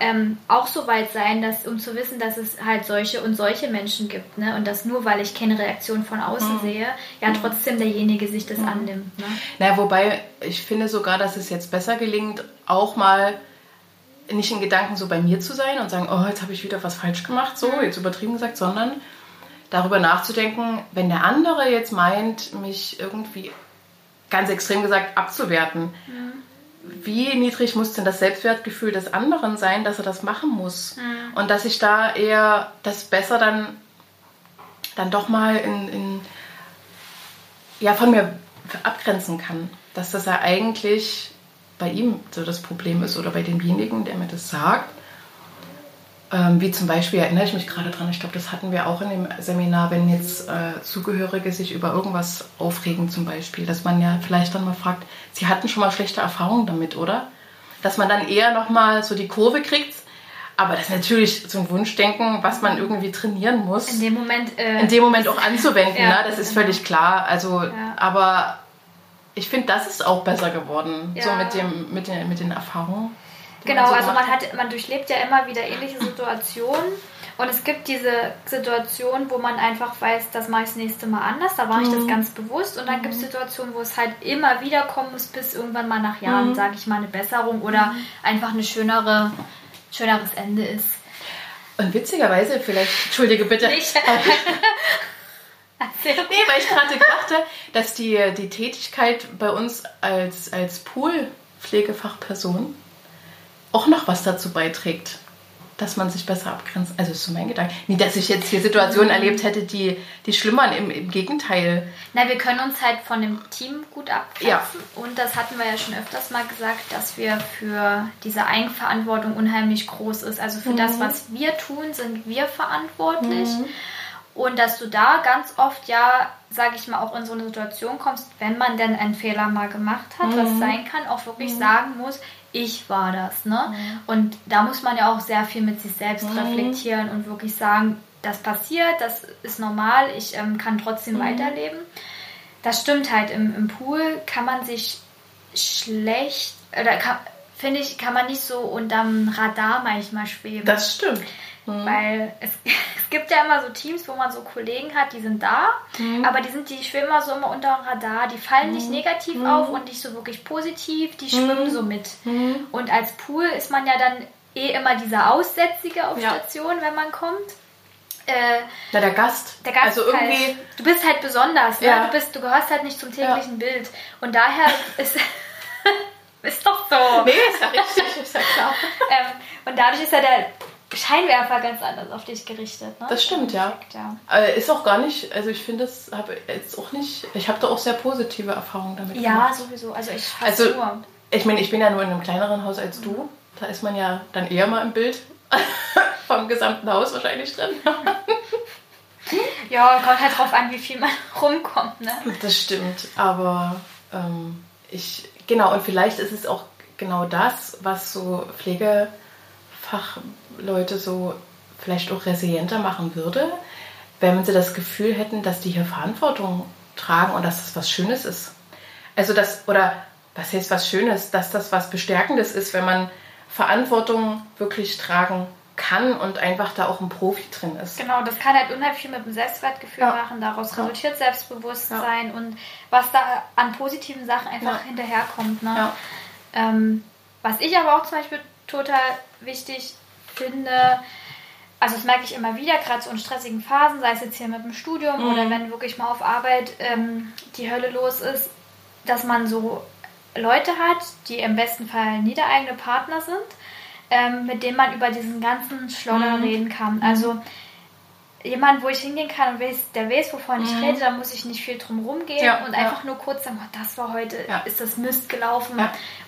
ähm, auch so weit sein, dass, um zu wissen, dass es halt solche und solche Menschen gibt. Ne? Und dass nur, weil ich keine Reaktion von außen mhm. sehe, ja mhm. trotzdem derjenige sich das mhm. annimmt. Ne?
Naja, wobei ich finde sogar, dass es jetzt besser gelingt, auch mal nicht in Gedanken so bei mir zu sein und sagen, oh, jetzt habe ich wieder was falsch gemacht, so, mhm. jetzt übertrieben gesagt, sondern darüber nachzudenken, wenn der andere jetzt meint, mich irgendwie ganz extrem gesagt abzuwerten, mhm wie niedrig muss denn das Selbstwertgefühl des anderen sein, dass er das machen muss? Mhm. Und dass ich da eher das besser dann, dann doch mal in, in, ja, von mir abgrenzen kann. Dass das ja eigentlich bei ihm so das Problem ist oder bei demjenigen, der mir das sagt. Ähm, wie zum Beispiel, erinnere ich mich gerade dran, ich glaube, das hatten wir auch in dem Seminar, wenn jetzt äh, Zugehörige sich über irgendwas aufregen zum Beispiel, dass man ja vielleicht dann mal fragt, sie hatten schon mal schlechte Erfahrungen damit, oder? Dass man dann eher nochmal so die Kurve kriegt, aber das ist natürlich so ein Wunschdenken, was man irgendwie trainieren muss.
In dem Moment.
Äh, in dem Moment auch anzuwenden, ja, ne? das ist genau. völlig klar. Also, ja. aber ich finde, das ist auch besser geworden, ja. so mit, dem, mit, den, mit den Erfahrungen.
Genau, so also man hat, man durchlebt ja immer wieder ähnliche Situationen. Und es gibt diese Situation, wo man einfach weiß, das mache ich das nächste Mal anders. Da war ich das mhm. ganz bewusst. Und dann gibt es mhm. Situationen, wo es halt immer wieder kommen muss, bis irgendwann mal nach Jahren, mhm. sage ich mal, eine Besserung oder mhm. einfach ein schönere, schöneres Ende ist.
Und witzigerweise, vielleicht, entschuldige bitte. Nicht. nee, weil ich gerade dachte, dass die, die Tätigkeit bei uns als, als Pool-Pflegefachperson auch noch was dazu beiträgt, dass man sich besser abgrenzt. Also ist so mein Gedanke. Nie, dass ich jetzt hier Situationen mhm. erlebt hätte, die, die schlimmern, im, im Gegenteil.
Na, wir können uns halt von dem Team gut abgrenzen. Ja. Und das hatten wir ja schon öfters mal gesagt, dass wir für diese Eigenverantwortung unheimlich groß ist. Also für mhm. das, was wir tun, sind wir verantwortlich. Mhm. Und dass du da ganz oft ja, sage ich mal, auch in so eine Situation kommst, wenn man denn einen Fehler mal gemacht hat, was mhm. sein kann, auch wirklich mhm. sagen muss, ich war das. Ne? Mhm. Und da muss man ja auch sehr viel mit sich selbst mhm. reflektieren und wirklich sagen, das passiert, das ist normal, ich ähm, kann trotzdem mhm. weiterleben. Das stimmt halt, im, im Pool kann man sich schlecht, oder finde ich, kann man nicht so unterm Radar manchmal schweben.
Das stimmt.
Mhm. Weil es, es gibt ja immer so Teams, wo man so Kollegen hat, die sind da, mhm. aber die sind, die schwimmen immer so immer unter dem Radar, die fallen mhm. nicht negativ mhm. auf und nicht so wirklich positiv, die schwimmen mhm. so mit. Mhm. Und als Pool ist man ja dann eh immer dieser Aussätzige auf ja. Station, wenn man kommt.
Äh, Na, der Gast.
Der Gast also irgendwie. Halt, du bist halt besonders, ne? ja. du, bist, du gehörst halt nicht zum täglichen ja. Bild. Und daher ist. ist doch so.
Nee, ist ja richtig, ist ja klar.
ähm, und dadurch ist ja der Scheinwerfer ganz anders auf dich gerichtet. Ne?
Das stimmt, ja. Effekt, ja. Äh, ist auch gar nicht, also ich finde das habe jetzt auch nicht, ich habe da auch sehr positive Erfahrungen damit
ja, gemacht. Ja, sowieso. Also ich
also, nur. Ich meine, ich bin ja nur in einem kleineren Haus als mhm. du. Da ist man ja dann eher mal im Bild vom gesamten Haus wahrscheinlich drin.
ja, kommt halt drauf an, wie viel man rumkommt. Ne?
Das stimmt, aber ähm, ich, genau, und vielleicht ist es auch genau das, was so Pflegefach Leute so vielleicht auch resilienter machen würde, wenn sie das Gefühl hätten, dass die hier Verantwortung tragen und dass das was Schönes ist. Also das, oder was heißt was Schönes, dass das was Bestärkendes ist, wenn man Verantwortung wirklich tragen kann und einfach da auch ein Profi drin ist.
Genau, das kann halt unheimlich viel mit dem Selbstwertgefühl ja. machen, daraus ja. resultiert Selbstbewusstsein ja. und was da an positiven Sachen einfach hinterherkommt. Ne? Ähm, was ich aber auch zum Beispiel total wichtig finde, also das merke ich immer wieder, gerade so in stressigen Phasen, sei es jetzt hier mit dem Studium mhm. oder wenn wirklich mal auf Arbeit ähm, die Hölle los ist, dass man so Leute hat, die im besten Fall niedereigene Partner sind, ähm, mit denen man über diesen ganzen Schlodder mhm. reden kann. Also jemand, wo ich hingehen kann und weiß, der weiß, wovon mhm. ich rede, da muss ich nicht viel drum rumgehen ja, und einfach ja. nur kurz sagen, oh, das war heute, ja. ist das Mist gelaufen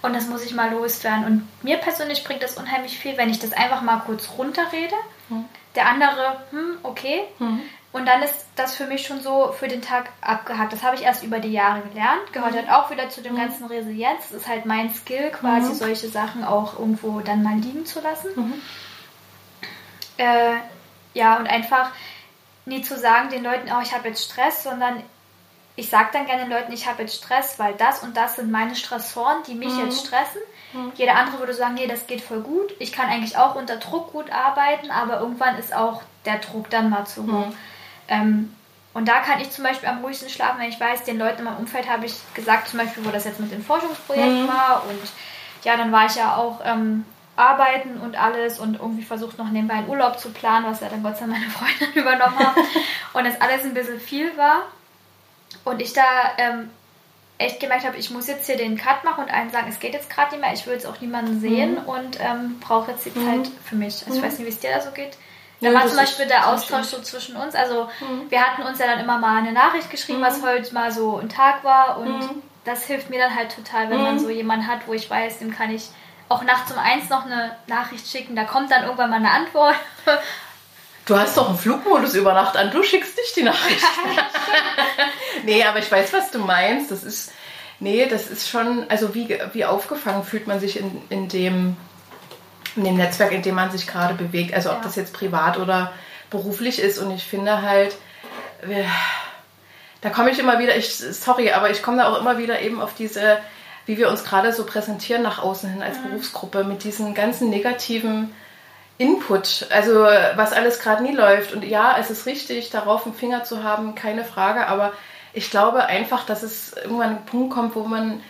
und das muss ich mal loswerden. Und mir persönlich bringt das unheimlich viel, wenn ich das einfach mal kurz runterrede. Mhm. Der andere, hm, okay. Mhm. Und dann ist das für mich schon so für den Tag abgehakt. Das habe ich erst über die Jahre gelernt. Gehört mhm. halt auch wieder zu dem mhm. ganzen Resilienz. Das ist halt mein Skill, quasi mhm. solche Sachen auch irgendwo dann mal liegen zu lassen. Äh, ja, und einfach nie zu sagen den Leuten, oh, ich habe jetzt Stress, sondern ich sage dann gerne den Leuten, ich habe jetzt Stress, weil das und das sind meine Stressoren, die mich mhm. jetzt stressen. Mhm. Jeder andere würde sagen, nee, das geht voll gut. Ich kann eigentlich auch unter Druck gut arbeiten, aber irgendwann ist auch der Druck dann mal zu hoch. Mhm. Ähm, und da kann ich zum Beispiel am ruhigsten schlafen, wenn ich weiß, den Leuten in meinem Umfeld habe ich gesagt, zum Beispiel, wo das jetzt mit dem Forschungsprojekt mhm. war. Und ja, dann war ich ja auch ähm, arbeiten und alles und irgendwie versucht noch nebenbei einen Urlaub zu planen, was ja dann Gott sei Dank meine Freundin übernommen hat. und das alles ein bisschen viel war. Und ich da ähm, echt gemerkt habe, ich muss jetzt hier den Cut machen und allen sagen, es geht jetzt gerade nicht mehr, ich will jetzt auch niemanden sehen mhm. und ähm, brauche jetzt die mhm. Zeit für mich. Also ich weiß nicht, wie es dir da so geht. Da ja, war zum Beispiel der Austausch so zwischen uns. Also mhm. wir hatten uns ja dann immer mal eine Nachricht geschrieben, was mhm. heute mal so ein Tag war. Und mhm. das hilft mir dann halt total, wenn man mhm. so jemanden hat, wo ich weiß, dem kann ich auch nachts um eins noch eine Nachricht schicken. Da kommt dann irgendwann mal eine Antwort.
Du hast doch einen Flugmodus über Nacht an, du schickst nicht die Nachricht. nee, aber ich weiß, was du meinst. Das ist, nee, das ist schon, also wie, wie aufgefangen fühlt man sich in, in dem in dem Netzwerk, in dem man sich gerade bewegt. Also ob ja. das jetzt privat oder beruflich ist. Und ich finde halt, da komme ich immer wieder, ich, sorry, aber ich komme da auch immer wieder eben auf diese, wie wir uns gerade so präsentieren nach außen hin als mhm. Berufsgruppe mit diesen ganzen negativen Input, also was alles gerade nie läuft. Und ja, es ist richtig, darauf einen Finger zu haben, keine Frage, aber ich glaube einfach, dass es irgendwann ein Punkt kommt, wo man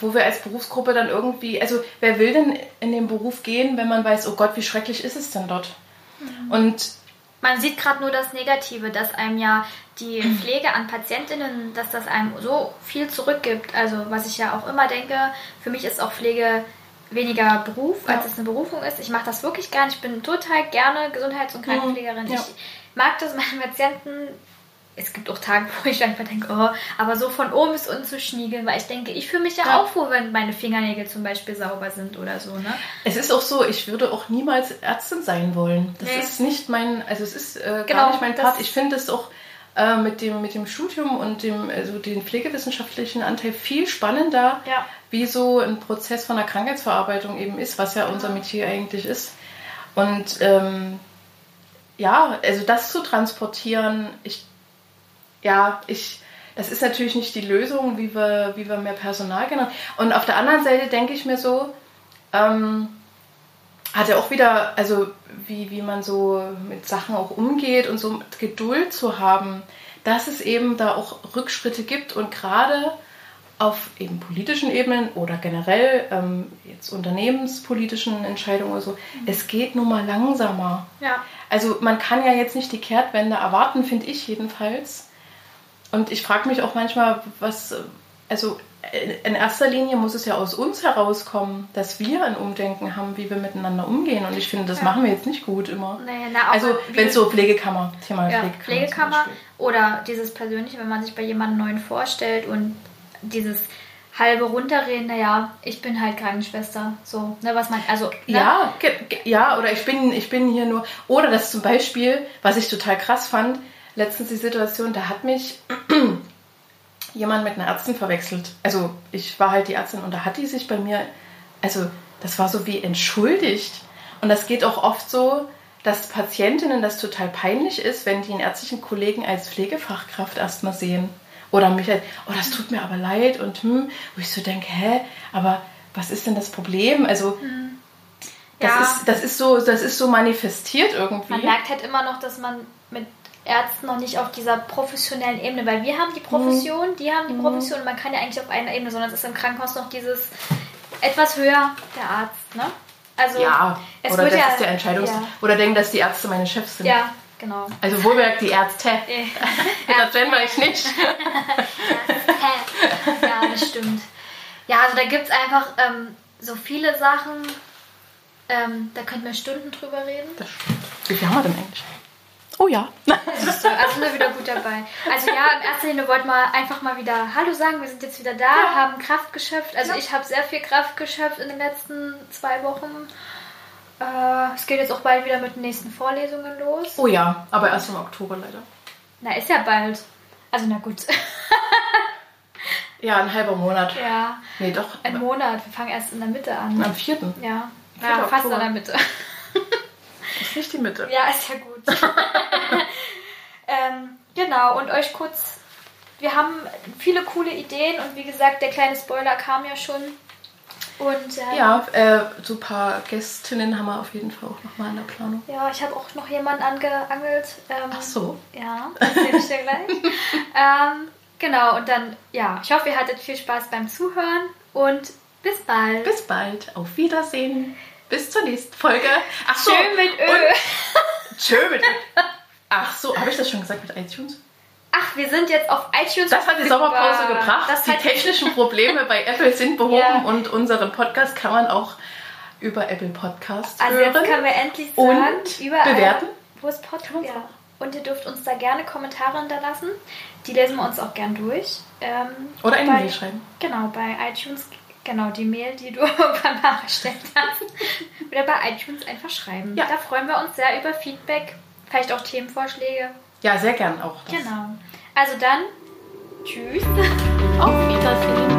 wo wir als Berufsgruppe dann irgendwie, also wer will denn in den Beruf gehen, wenn man weiß, oh Gott, wie schrecklich ist es denn dort? Mhm. Und
man sieht gerade nur das Negative, dass einem ja die Pflege an Patientinnen, dass das einem so viel zurückgibt. Also was ich ja auch immer denke, für mich ist auch Pflege weniger Beruf, als ja. es eine Berufung ist. Ich mache das wirklich gerne. Ich bin total gerne Gesundheits- und Krankenpflegerin. Ja. Ich mag das, meine Patienten es gibt auch Tage, wo ich einfach denke, oh, aber so von oben bis unten zu schniegeln, weil ich denke, ich fühle mich ja, ja, auch wohl, wenn meine Fingernägel zum Beispiel sauber sind oder so, ne?
Es ist auch so, ich würde auch niemals Ärztin sein wollen. Das nee. ist nicht mein, also es ist äh, genau, gar nicht mein Part. Ich finde es auch äh, mit, dem, mit dem Studium und dem, also den pflegewissenschaftlichen Anteil viel spannender, ja. wie so ein Prozess von der Krankheitsverarbeitung eben ist, was ja unser Metier eigentlich ist. Und ähm, ja, also das zu transportieren, ich ja, ich, das ist natürlich nicht die Lösung, wie wir, wie wir mehr Personal generieren. Und auf der anderen Seite denke ich mir so, ähm, hat er auch wieder, also wie, wie man so mit Sachen auch umgeht und so Geduld zu haben, dass es eben da auch Rückschritte gibt und gerade auf eben politischen Ebenen oder generell ähm, jetzt unternehmenspolitischen Entscheidungen oder so, mhm. es geht nun mal langsamer. Ja. Also man kann ja jetzt nicht die Kehrtwende erwarten, finde ich jedenfalls. Und ich frage mich auch manchmal, was, also in erster Linie muss es ja aus uns herauskommen, dass wir ein Umdenken haben, wie wir miteinander umgehen. Und ich finde, das ja. machen wir jetzt nicht gut immer. Naja, na, also wenn es so Pflegekammer, Thema
ja, Pflegekammer. Pflegekammer oder dieses Persönliche, wenn man sich bei jemandem Neuen vorstellt und dieses halbe runterreden, naja, ich bin halt Krankenschwester. So, ne, was man, also. Ne?
Ja, ja, oder ich bin, ich bin hier nur. Oder das zum Beispiel, was ich total krass fand, letztens die Situation, da hat mich jemand mit einer Ärztin verwechselt. Also ich war halt die Ärztin und da hat die sich bei mir, also das war so wie entschuldigt. Und das geht auch oft so, dass Patientinnen das total peinlich ist, wenn die einen ärztlichen Kollegen als Pflegefachkraft erstmal sehen. Oder mich halt, oh, das tut mir aber leid und hm, wo ich so denke, hä, aber was ist denn das Problem? Also hm. das, ja. ist, das, ist so, das ist so manifestiert irgendwie.
Man merkt halt immer noch, dass man mit Ärzten noch nicht auf dieser professionellen Ebene, weil wir haben die Profession, mhm. die haben die mhm. Profession, man kann ja eigentlich auf einer Ebene, sondern es ist im Krankenhaus noch dieses etwas höher der Arzt, ne?
Also ja, es oder das ja, ist der Entscheidungs ja. oder denken, dass die Ärzte meine Chefs sind.
Ja, genau.
Also wohlmerkt die Ärzte. das war ich nicht.
ja, das stimmt. Ja, also da gibt es einfach ähm, so viele Sachen, ähm, da könnten wir Stunden drüber reden.
Das stimmt. Wie viel haben wir denn eigentlich? Oh ja.
also sind wir wieder gut dabei. Also ja, in erster Linie wollten wir einfach mal wieder Hallo sagen. Wir sind jetzt wieder da, ja. haben Kraft geschöpft. Also ja. ich habe sehr viel Kraft geschöpft in den letzten zwei Wochen. Äh, es geht jetzt auch bald wieder mit den nächsten Vorlesungen los.
Oh ja, aber erst im Oktober leider.
Na, ist ja bald. Also na gut.
ja, ein halber Monat.
Ja.
Nee, doch.
Ein Monat. Wir fangen erst in der Mitte an.
Am vierten.
Ja. Ja, fast in der Mitte.
Ist nicht die Mitte.
Ja, ist ja gut. ähm, genau, und euch kurz wir haben viele coole Ideen und wie gesagt, der kleine Spoiler kam ja schon. Und,
ähm, ja, äh, so ein paar Gästinnen haben wir auf jeden Fall auch nochmal in der Planung.
Ja, ich habe auch noch jemanden angeangelt.
Ähm, Ach so.
Ja, das sehe ich dir gleich. ähm, genau, und dann, ja, ich hoffe, ihr hattet viel Spaß beim Zuhören und bis bald.
Bis bald. Auf Wiedersehen. Bis zur nächsten Folge.
Ach so. Tschö mit Ö.
Tschö mit Ö. Ach so, habe ich das schon gesagt mit iTunes?
Ach, wir sind jetzt auf iTunes.
Das hat die Sommerpause gebracht. Das die technischen Probleme bei Apple sind behoben ja. und unseren Podcast kann man auch über Apple Podcast
also
hören.
Also jetzt können wir endlich sagen,
und überall, bewerten.
Wo es Podcast ja. Und ihr dürft uns da gerne Kommentare hinterlassen. Die lesen wir uns auch gern durch. Ähm,
Oder eine Mail schreiben.
Genau, bei iTunes, genau, die Mail, die du beim nachgestellt hast. Oder bei iTunes einfach schreiben. Ja. Da freuen wir uns sehr über Feedback, vielleicht auch Themenvorschläge.
Ja, sehr gern auch.
Das. Genau. Also dann, tschüss.
Auf Wiedersehen.